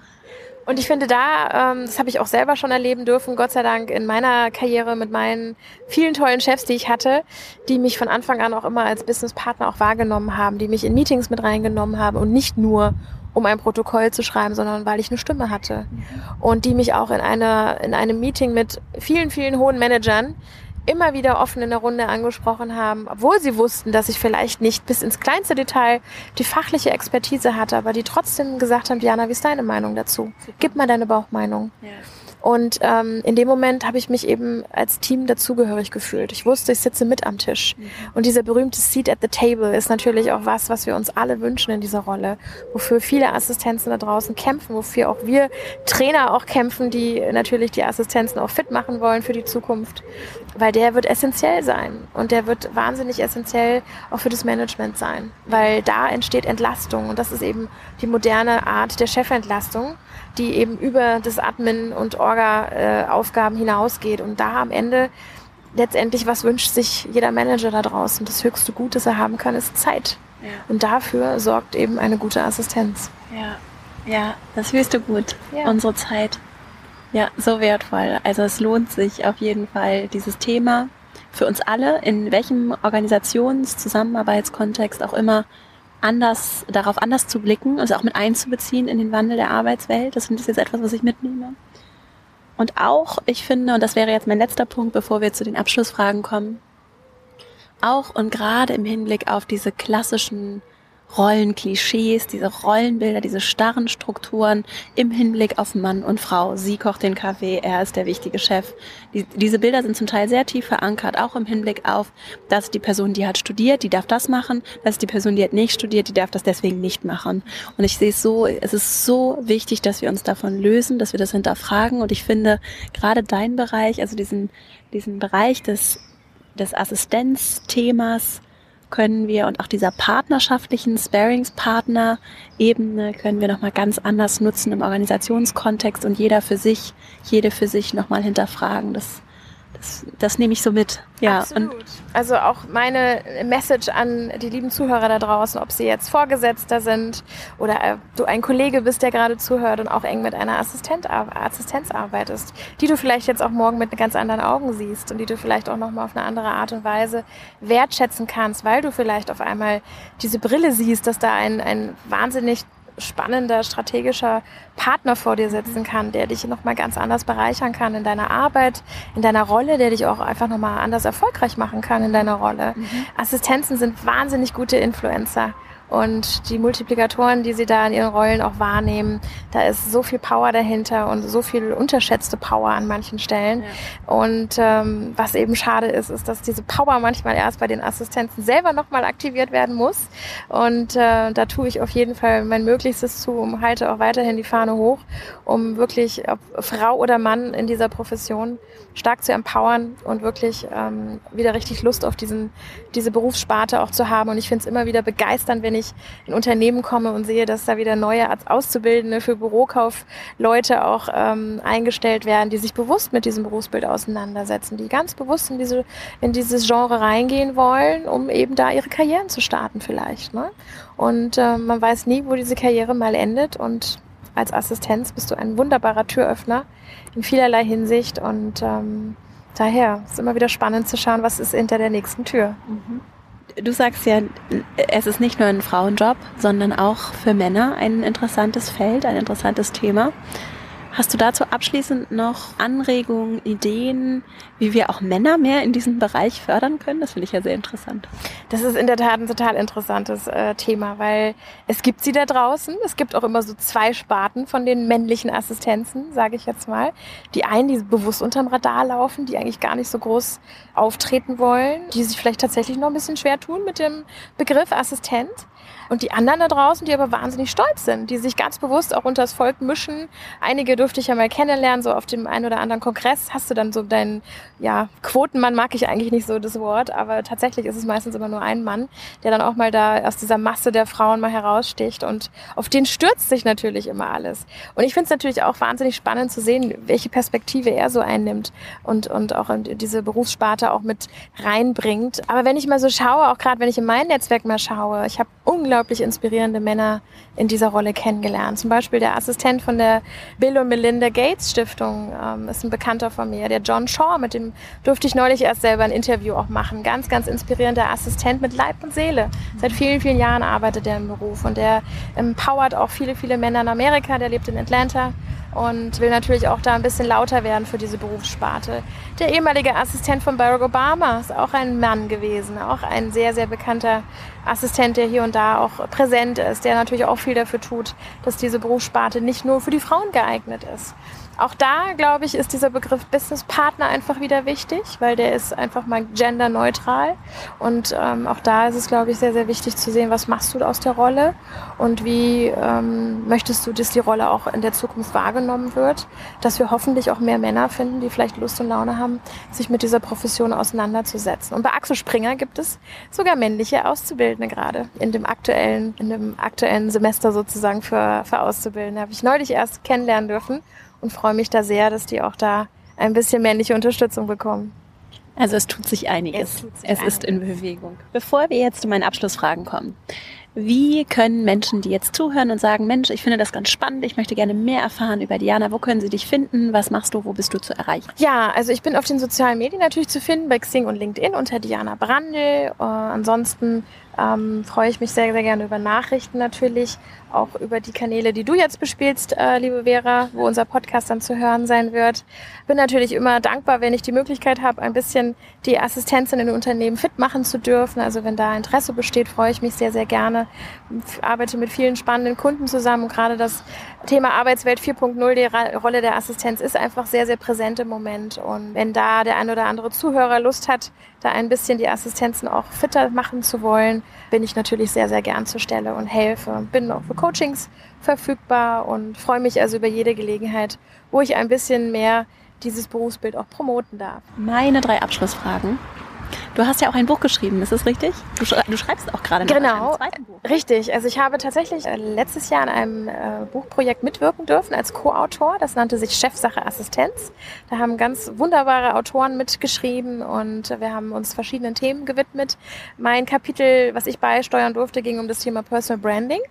Und ich finde da, ähm, das habe ich auch selber schon erleben dürfen, Gott sei Dank in meiner Karriere mit meinen vielen tollen Chefs, die ich hatte, die mich von Anfang an auch immer als Businesspartner auch wahrgenommen haben, die mich in Meetings mit reingenommen haben und nicht nur um ein Protokoll zu schreiben, sondern weil ich eine Stimme hatte. Und die mich auch in einer, in einem Meeting mit vielen, vielen hohen Managern immer wieder offen in der Runde angesprochen haben, obwohl sie wussten, dass ich vielleicht nicht bis ins kleinste Detail die fachliche Expertise hatte, aber die trotzdem gesagt haben, Diana, wie ist deine Meinung dazu? Gib mal deine Bauchmeinung. Ja. Und ähm, in dem Moment habe ich mich eben als Team dazugehörig gefühlt. Ich wusste, ich sitze mit am Tisch. Mhm. Und dieser berühmte Seat at the Table ist natürlich auch was, was wir uns alle wünschen in dieser Rolle, wofür viele Assistenzen da draußen kämpfen, wofür auch wir Trainer auch kämpfen, die natürlich die Assistenzen auch fit machen wollen für die Zukunft. Weil der wird essentiell sein. Und der wird wahnsinnig essentiell auch für das Management sein. Weil da entsteht Entlastung. Und das ist eben die moderne Art der Chefentlastung die eben über das Admin und Orga-Aufgaben hinausgeht. Und da am Ende letztendlich, was wünscht sich jeder Manager da draußen? Das höchste Gut, das er haben kann, ist Zeit. Ja. Und dafür sorgt eben eine gute Assistenz. Ja, ja, das höchste Gut, ja. unsere Zeit. Ja, so wertvoll. Also es lohnt sich auf jeden Fall, dieses Thema für uns alle, in welchem Organisations-, Zusammenarbeitskontext auch immer, anders, darauf anders zu blicken, also auch mit einzubeziehen in den Wandel der Arbeitswelt. Das ist jetzt etwas, was ich mitnehme. Und auch, ich finde, und das wäre jetzt mein letzter Punkt, bevor wir zu den Abschlussfragen kommen, auch und gerade im Hinblick auf diese klassischen Rollenklischees, diese Rollenbilder, diese starren Strukturen im Hinblick auf Mann und Frau. Sie kocht den Kaffee, er ist der wichtige Chef. Die, diese Bilder sind zum Teil sehr tief verankert, auch im Hinblick auf, dass die Person, die hat studiert, die darf das machen, dass die Person, die hat nicht studiert, die darf das deswegen nicht machen. Und ich sehe es so, es ist so wichtig, dass wir uns davon lösen, dass wir das hinterfragen. Und ich finde gerade dein Bereich, also diesen, diesen Bereich des, des Assistenzthemas, können wir und auch dieser partnerschaftlichen Sparingspartner-Ebene können wir nochmal ganz anders nutzen im Organisationskontext und jeder für sich, jede für sich nochmal hinterfragen. Das das, das nehme ich so mit. Ja, Absolut. Und also auch meine Message an die lieben Zuhörer da draußen, ob sie jetzt Vorgesetzter sind oder äh, du ein Kollege bist, der gerade zuhört und auch eng mit einer Assistent, Assistenz arbeitest, die du vielleicht jetzt auch morgen mit ganz anderen Augen siehst und die du vielleicht auch nochmal auf eine andere Art und Weise wertschätzen kannst, weil du vielleicht auf einmal diese Brille siehst, dass da ein, ein wahnsinnig spannender strategischer Partner vor dir sitzen kann, der dich nochmal ganz anders bereichern kann in deiner Arbeit, in deiner Rolle, der dich auch einfach nochmal anders erfolgreich machen kann in deiner Rolle. Mhm. Assistenzen sind wahnsinnig gute Influencer und die Multiplikatoren, die sie da in ihren Rollen auch wahrnehmen, da ist so viel Power dahinter und so viel unterschätzte Power an manchen Stellen. Ja. Und ähm, was eben schade ist, ist, dass diese Power manchmal erst bei den Assistenzen selber nochmal aktiviert werden muss. Und äh, da tue ich auf jeden Fall mein Möglichstes zu, um halte auch weiterhin die Fahne hoch, um wirklich, ob Frau oder Mann in dieser Profession stark zu empowern und wirklich ähm, wieder richtig Lust auf diesen, diese Berufssparte auch zu haben. Und ich finde es immer wieder begeisternd, wenn ich in Unternehmen komme und sehe, dass da wieder neue Auszubildende für Bürokaufleute auch ähm, eingestellt werden, die sich bewusst mit diesem Berufsbild auseinandersetzen, die ganz bewusst in, diese, in dieses Genre reingehen wollen, um eben da ihre Karrieren zu starten vielleicht. Ne? Und äh, man weiß nie, wo diese Karriere mal endet und als Assistenz bist du ein wunderbarer Türöffner in vielerlei Hinsicht und ähm, daher ist immer wieder spannend zu schauen, was ist hinter der nächsten Tür. Mhm. Du sagst ja, es ist nicht nur ein Frauenjob, sondern auch für Männer ein interessantes Feld, ein interessantes Thema. Hast du dazu abschließend noch Anregungen, Ideen, wie wir auch Männer mehr in diesem Bereich fördern können? Das finde ich ja sehr interessant. Das ist in der Tat ein total interessantes äh, Thema, weil es gibt sie da draußen. Es gibt auch immer so zwei Sparten von den männlichen Assistenzen, sage ich jetzt mal. Die einen, die bewusst unterm Radar laufen, die eigentlich gar nicht so groß auftreten wollen, die sich vielleicht tatsächlich noch ein bisschen schwer tun mit dem Begriff Assistent. Und die anderen da draußen, die aber wahnsinnig stolz sind, die sich ganz bewusst auch unter das Volk mischen. Einige dürfte ich ja mal kennenlernen, so auf dem einen oder anderen Kongress hast du dann so deinen, ja, Quotenmann mag ich eigentlich nicht so das Wort, aber tatsächlich ist es meistens immer nur ein Mann, der dann auch mal da aus dieser Masse der Frauen mal heraussticht und auf den stürzt sich natürlich immer alles. Und ich finde es natürlich auch wahnsinnig spannend zu sehen, welche Perspektive er so einnimmt und, und auch in diese Berufssparte auch mit reinbringt. Aber wenn ich mal so schaue, auch gerade wenn ich in mein Netzwerk mal schaue, ich habe unglaublich inspirierende Männer in dieser Rolle kennengelernt. Zum Beispiel der Assistent von der Bill und Melinda Gates Stiftung ähm, ist ein Bekannter von mir, der John Shaw, mit dem durfte ich neulich erst selber ein Interview auch machen. Ganz, ganz inspirierender Assistent mit Leib und Seele. Seit vielen, vielen Jahren arbeitet er im Beruf und der empowert auch viele, viele Männer in Amerika. Der lebt in Atlanta und will natürlich auch da ein bisschen lauter werden für diese Berufssparte. Der ehemalige Assistent von Barack Obama ist auch ein Mann gewesen, auch ein sehr, sehr bekannter Assistent, der hier und da auch präsent ist, der natürlich auch viel dafür tut, dass diese Berufssparte nicht nur für die Frauen geeignet ist. Auch da, glaube ich, ist dieser Begriff Business Partner einfach wieder wichtig, weil der ist einfach mal genderneutral. Und ähm, auch da ist es, glaube ich, sehr, sehr wichtig zu sehen, was machst du aus der Rolle und wie ähm, möchtest du, dass die Rolle auch in der Zukunft wahrgenommen wird. Dass wir hoffentlich auch mehr Männer finden, die vielleicht Lust und Laune haben, sich mit dieser Profession auseinanderzusetzen. Und bei Axel Springer gibt es sogar männliche Auszubildende gerade in dem aktuellen, in dem aktuellen Semester sozusagen für, für Auszubildende. Habe ich neulich erst kennenlernen dürfen und freue mich da sehr, dass die auch da ein bisschen männliche Unterstützung bekommen. Also es tut sich einiges. Es, sich es ist in Bewegung. Bevor wir jetzt zu meinen Abschlussfragen kommen, wie können Menschen, die jetzt zuhören und sagen, Mensch, ich finde das ganz spannend, ich möchte gerne mehr erfahren über Diana, wo können sie dich finden? Was machst du? Wo bist du zu erreichen? Ja, also ich bin auf den sozialen Medien natürlich zu finden, bei Xing und LinkedIn unter Diana Brandl. Uh, ansonsten ähm, freue ich mich sehr, sehr gerne über Nachrichten natürlich auch über die Kanäle, die du jetzt bespielst, äh, liebe Vera, wo unser Podcast dann zu hören sein wird. Bin natürlich immer dankbar, wenn ich die Möglichkeit habe, ein bisschen die Assistenz in den Unternehmen fit machen zu dürfen. Also wenn da Interesse besteht, freue ich mich sehr, sehr gerne. Arbeite mit vielen spannenden Kunden zusammen und gerade das Thema Arbeitswelt 4.0, die Rolle der Assistenz ist einfach sehr, sehr präsent im Moment. Und wenn da der ein oder andere Zuhörer Lust hat, da ein bisschen die Assistenzen auch fitter machen zu wollen, bin ich natürlich sehr, sehr gern zur Stelle und helfe. Bin auch für Coachings verfügbar und freue mich also über jede Gelegenheit, wo ich ein bisschen mehr dieses Berufsbild auch promoten darf. Meine drei Abschlussfragen. Du hast ja auch ein Buch geschrieben, ist das richtig? Du, du schreibst auch gerade noch genau, zweiten Buch. Richtig. Also ich habe tatsächlich äh, letztes Jahr an einem äh, Buchprojekt mitwirken dürfen als Co-Autor. Das nannte sich Chefsache Assistenz. Da haben ganz wunderbare Autoren mitgeschrieben und wir haben uns verschiedenen Themen gewidmet. Mein Kapitel, was ich beisteuern durfte, ging um das Thema Personal Branding.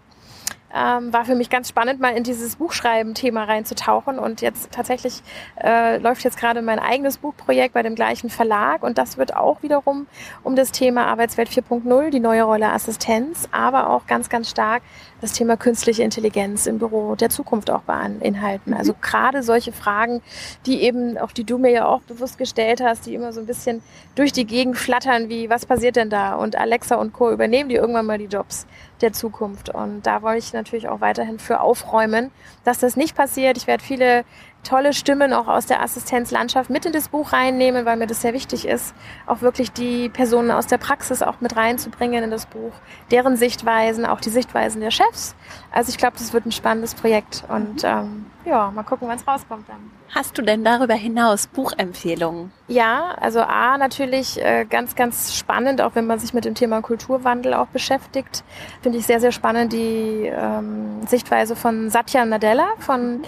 Ähm, war für mich ganz spannend, mal in dieses Buchschreiben-Thema reinzutauchen. Und jetzt tatsächlich äh, läuft jetzt gerade mein eigenes Buchprojekt bei dem gleichen Verlag. Und das wird auch wiederum um das Thema Arbeitswelt 4.0, die neue Rolle Assistenz, aber auch ganz, ganz stark das Thema künstliche Intelligenz im Büro der Zukunft auch beinhalten. Also mhm. gerade solche Fragen, die eben, auch die du mir ja auch bewusst gestellt hast, die immer so ein bisschen durch die Gegend flattern, wie was passiert denn da? Und Alexa und Co. übernehmen die irgendwann mal die Jobs der Zukunft. Und da wollte ich natürlich auch weiterhin für aufräumen, dass das nicht passiert. Ich werde viele tolle Stimmen auch aus der Assistenzlandschaft mit in das Buch reinnehmen, weil mir das sehr wichtig ist, auch wirklich die Personen aus der Praxis auch mit reinzubringen in das Buch, deren Sichtweisen, auch die Sichtweisen der Chefs. Also ich glaube, das wird ein spannendes Projekt und ähm, ja, mal gucken, wann es rauskommt dann. Hast du denn darüber hinaus Buchempfehlungen? Ja, also A, natürlich äh, ganz, ganz spannend, auch wenn man sich mit dem Thema Kulturwandel auch beschäftigt. Finde ich sehr, sehr spannend die ähm, Sichtweise von Satya Nadella von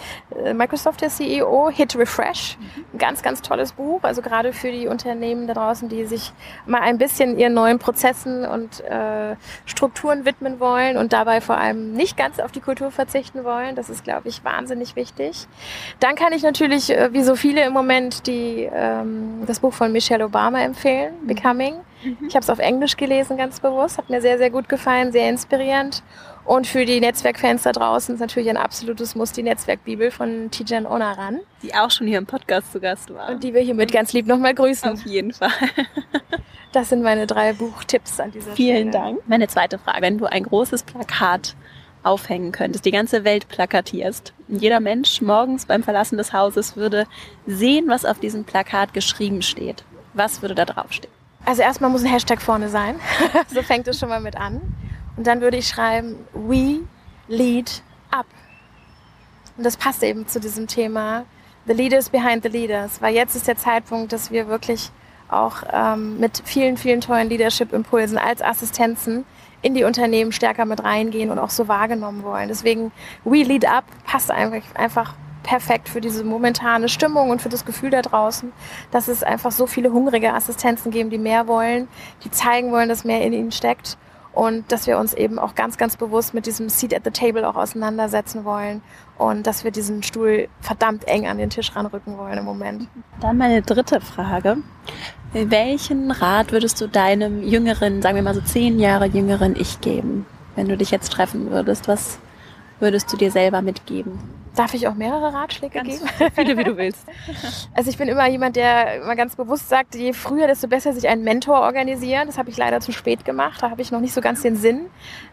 äh, Microsoft, der CEO, Hit Refresh. Ein ganz, ganz tolles Buch, also gerade für die Unternehmen da draußen, die sich mal ein bisschen ihren neuen Prozessen und äh, Strukturen widmen wollen und dabei vor allem nicht ganz auf die Kultur verzichten wollen. Das ist, glaube ich, wahnsinnig wichtig. Dann kann ich natürlich natürlich, äh, wie so viele im Moment, die ähm, das Buch von Michelle Obama empfehlen, mhm. Becoming. Mhm. Ich habe es auf Englisch gelesen, ganz bewusst. Hat mir sehr, sehr gut gefallen, sehr inspirierend. Und für die Netzwerkfans da draußen ist natürlich ein absolutes Muss die Netzwerkbibel von Tijan Onaran. Die auch schon hier im Podcast zu Gast war. Und die wir hiermit ganz lieb nochmal grüßen. Auf jeden Fall. Das sind meine drei Buchtipps an dieser Vielen Stelle. Vielen Dank. Meine zweite Frage. Wenn du ein großes Plakat aufhängen könntest, die ganze Welt plakatierst. Jeder Mensch morgens beim Verlassen des Hauses würde sehen, was auf diesem Plakat geschrieben steht. Was würde da draufstehen? Also erstmal muss ein Hashtag vorne sein. so fängt es schon mal mit an. Und dann würde ich schreiben, we lead up. Und das passt eben zu diesem Thema, the leaders behind the leaders. Weil jetzt ist der Zeitpunkt, dass wir wirklich auch ähm, mit vielen, vielen tollen Leadership-Impulsen als Assistenzen in die Unternehmen stärker mit reingehen und auch so wahrgenommen wollen. Deswegen We Lead Up passt einfach, perfekt für diese momentane Stimmung und für das Gefühl da draußen, dass es einfach so viele hungrige Assistenzen geben, die mehr wollen, die zeigen wollen, dass mehr in ihnen steckt und dass wir uns eben auch ganz, ganz bewusst mit diesem Seat at the Table auch auseinandersetzen wollen und dass wir diesen Stuhl verdammt eng an den Tisch ranrücken wollen im Moment. Dann meine dritte Frage. Welchen Rat würdest du deinem jüngeren, sagen wir mal so zehn Jahre jüngeren Ich geben, wenn du dich jetzt treffen würdest? Was würdest du dir selber mitgeben? Darf ich auch mehrere Ratschläge Ganz geben? Viele, wie du willst. Also ich bin immer jemand, der immer ganz bewusst sagt, je früher, desto besser sich einen Mentor organisieren. Das habe ich leider zu spät gemacht. Da habe ich noch nicht so ganz den Sinn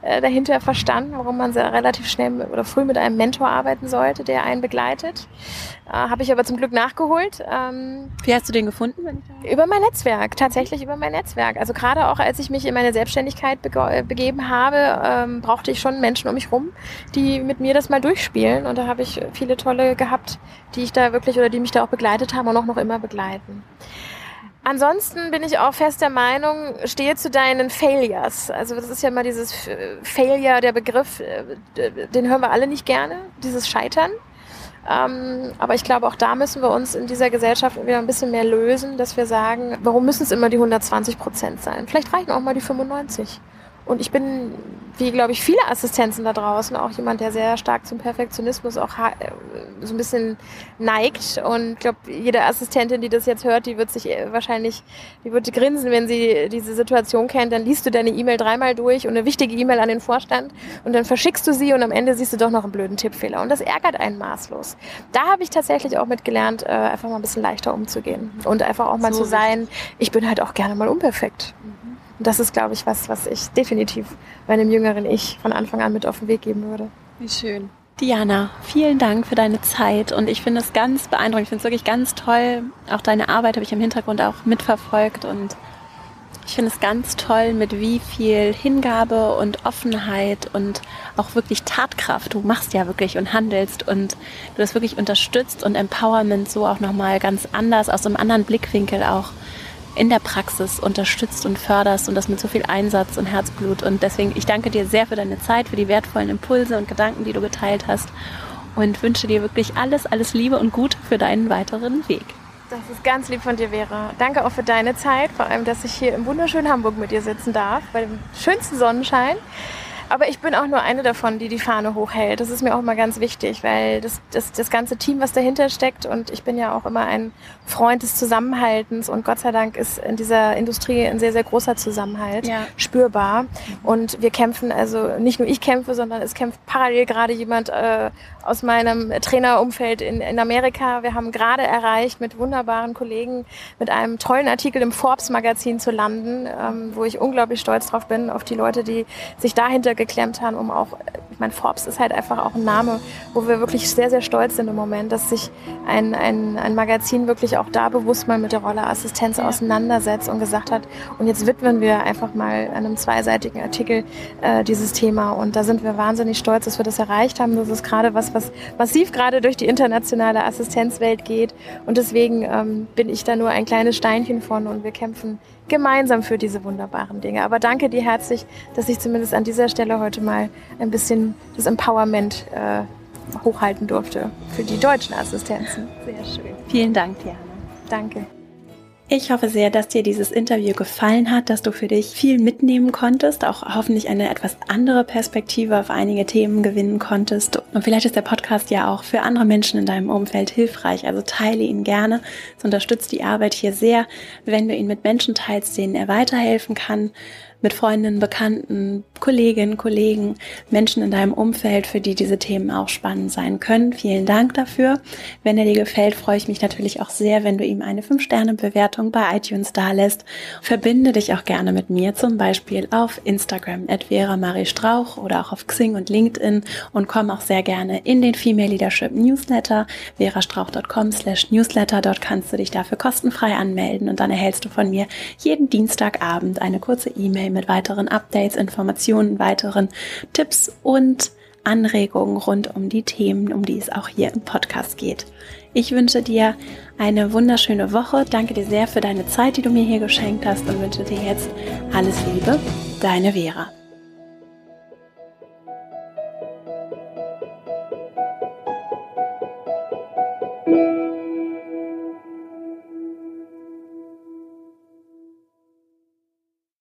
äh, dahinter verstanden, warum man sehr relativ schnell oder früh mit einem Mentor arbeiten sollte, der einen begleitet. Äh, habe ich aber zum Glück nachgeholt. Ähm, wie hast du den gefunden? über mein Netzwerk, tatsächlich über mein Netzwerk. Also gerade auch als ich mich in meine Selbstständigkeit bege begeben habe, ähm, brauchte ich schon Menschen um mich rum, die mit mir das mal durchspielen. Und da habe ich viele tolle gehabt, die ich da wirklich oder die mich da auch begleitet haben und auch noch immer begleiten. Ansonsten bin ich auch fest der Meinung, stehe zu deinen Failures. Also das ist ja immer dieses Failure, der Begriff, äh, den hören wir alle nicht gerne, dieses Scheitern. Ähm, aber ich glaube, auch da müssen wir uns in dieser Gesellschaft wieder ein bisschen mehr lösen, dass wir sagen, warum müssen es immer die 120 Prozent sein? Vielleicht reichen auch mal die 95. Und ich bin, wie glaube ich, viele Assistenzen da draußen, auch jemand, der sehr stark zum Perfektionismus auch äh, so ein bisschen neigt. Und ich glaube, jede Assistentin, die das jetzt hört, die wird sich äh, wahrscheinlich, die wird grinsen, wenn sie diese Situation kennt. Dann liest du deine E-Mail dreimal durch und eine wichtige E-Mail an den Vorstand und dann verschickst du sie und am Ende siehst du doch noch einen blöden Tippfehler. Und das ärgert einen maßlos. Da habe ich tatsächlich auch mitgelernt, äh, einfach mal ein bisschen leichter umzugehen und einfach auch mal so zu sein, ich bin halt auch gerne mal unperfekt. Und das ist, glaube ich, was, was ich definitiv meinem jüngeren Ich von Anfang an mit auf den Weg geben würde. Wie schön. Diana, vielen Dank für deine Zeit und ich finde es ganz beeindruckend. Ich finde es wirklich ganz toll. Auch deine Arbeit habe ich im Hintergrund auch mitverfolgt und ich finde es ganz toll, mit wie viel Hingabe und Offenheit und auch wirklich Tatkraft du machst ja wirklich und handelst und du das wirklich unterstützt und Empowerment so auch nochmal ganz anders aus einem anderen Blickwinkel auch in der Praxis unterstützt und förderst und das mit so viel Einsatz und Herzblut. Und deswegen, ich danke dir sehr für deine Zeit, für die wertvollen Impulse und Gedanken, die du geteilt hast und wünsche dir wirklich alles, alles Liebe und Gute für deinen weiteren Weg. Das ist ganz lieb von dir, Vera. Danke auch für deine Zeit, vor allem, dass ich hier im wunderschönen Hamburg mit dir sitzen darf, bei dem schönsten Sonnenschein. Aber ich bin auch nur eine davon, die die Fahne hochhält. Das ist mir auch mal ganz wichtig, weil das, das, das ganze Team, was dahinter steckt, und ich bin ja auch immer ein Freund des Zusammenhaltens und Gott sei Dank ist in dieser Industrie ein sehr, sehr großer Zusammenhalt ja. spürbar. Und wir kämpfen, also nicht nur ich kämpfe, sondern es kämpft parallel gerade jemand äh, aus meinem Trainerumfeld in, in Amerika. Wir haben gerade erreicht, mit wunderbaren Kollegen, mit einem tollen Artikel im Forbes-Magazin zu landen, ähm, wo ich unglaublich stolz drauf bin, auf die Leute, die sich dahinter geklemmt haben, um auch, ich meine, Forbes ist halt einfach auch ein Name, wo wir wirklich sehr, sehr stolz sind im Moment, dass sich ein, ein, ein Magazin wirklich auch da bewusst mal mit der Rolle Assistenz auseinandersetzt und gesagt hat, und jetzt widmen wir einfach mal einem zweiseitigen Artikel äh, dieses Thema. Und da sind wir wahnsinnig stolz, dass wir das erreicht haben. Das ist gerade was, was massiv gerade durch die internationale Assistenzwelt geht. Und deswegen ähm, bin ich da nur ein kleines Steinchen von und wir kämpfen gemeinsam für diese wunderbaren Dinge. Aber danke dir herzlich, dass ich zumindest an dieser Stelle heute mal ein bisschen das Empowerment äh, hochhalten durfte für die deutschen Assistenzen. Sehr schön. Vielen Dank, Diana. Danke. Ich hoffe sehr, dass dir dieses Interview gefallen hat, dass du für dich viel mitnehmen konntest, auch hoffentlich eine etwas andere Perspektive auf einige Themen gewinnen konntest. Und vielleicht ist der Podcast ja auch für andere Menschen in deinem Umfeld hilfreich. Also teile ihn gerne. Es unterstützt die Arbeit hier sehr, wenn du ihn mit Menschen teilst, denen er weiterhelfen kann mit Freundinnen, Bekannten, Kolleginnen, Kollegen, Menschen in deinem Umfeld, für die diese Themen auch spannend sein können. Vielen Dank dafür. Wenn er dir gefällt, freue ich mich natürlich auch sehr, wenn du ihm eine 5-Sterne-Bewertung bei iTunes dalässt. Verbinde dich auch gerne mit mir, zum Beispiel auf Instagram at Vera Marie Strauch oder auch auf Xing und LinkedIn und komm auch sehr gerne in den Female Leadership Newsletter, verastrauch.com slash newsletter. Dort kannst du dich dafür kostenfrei anmelden und dann erhältst du von mir jeden Dienstagabend eine kurze E-Mail Mail mit weiteren Updates, Informationen, weiteren Tipps und Anregungen rund um die Themen, um die es auch hier im Podcast geht. Ich wünsche dir eine wunderschöne Woche. Danke dir sehr für deine Zeit, die du mir hier geschenkt hast und wünsche dir jetzt alles Liebe. Deine Vera.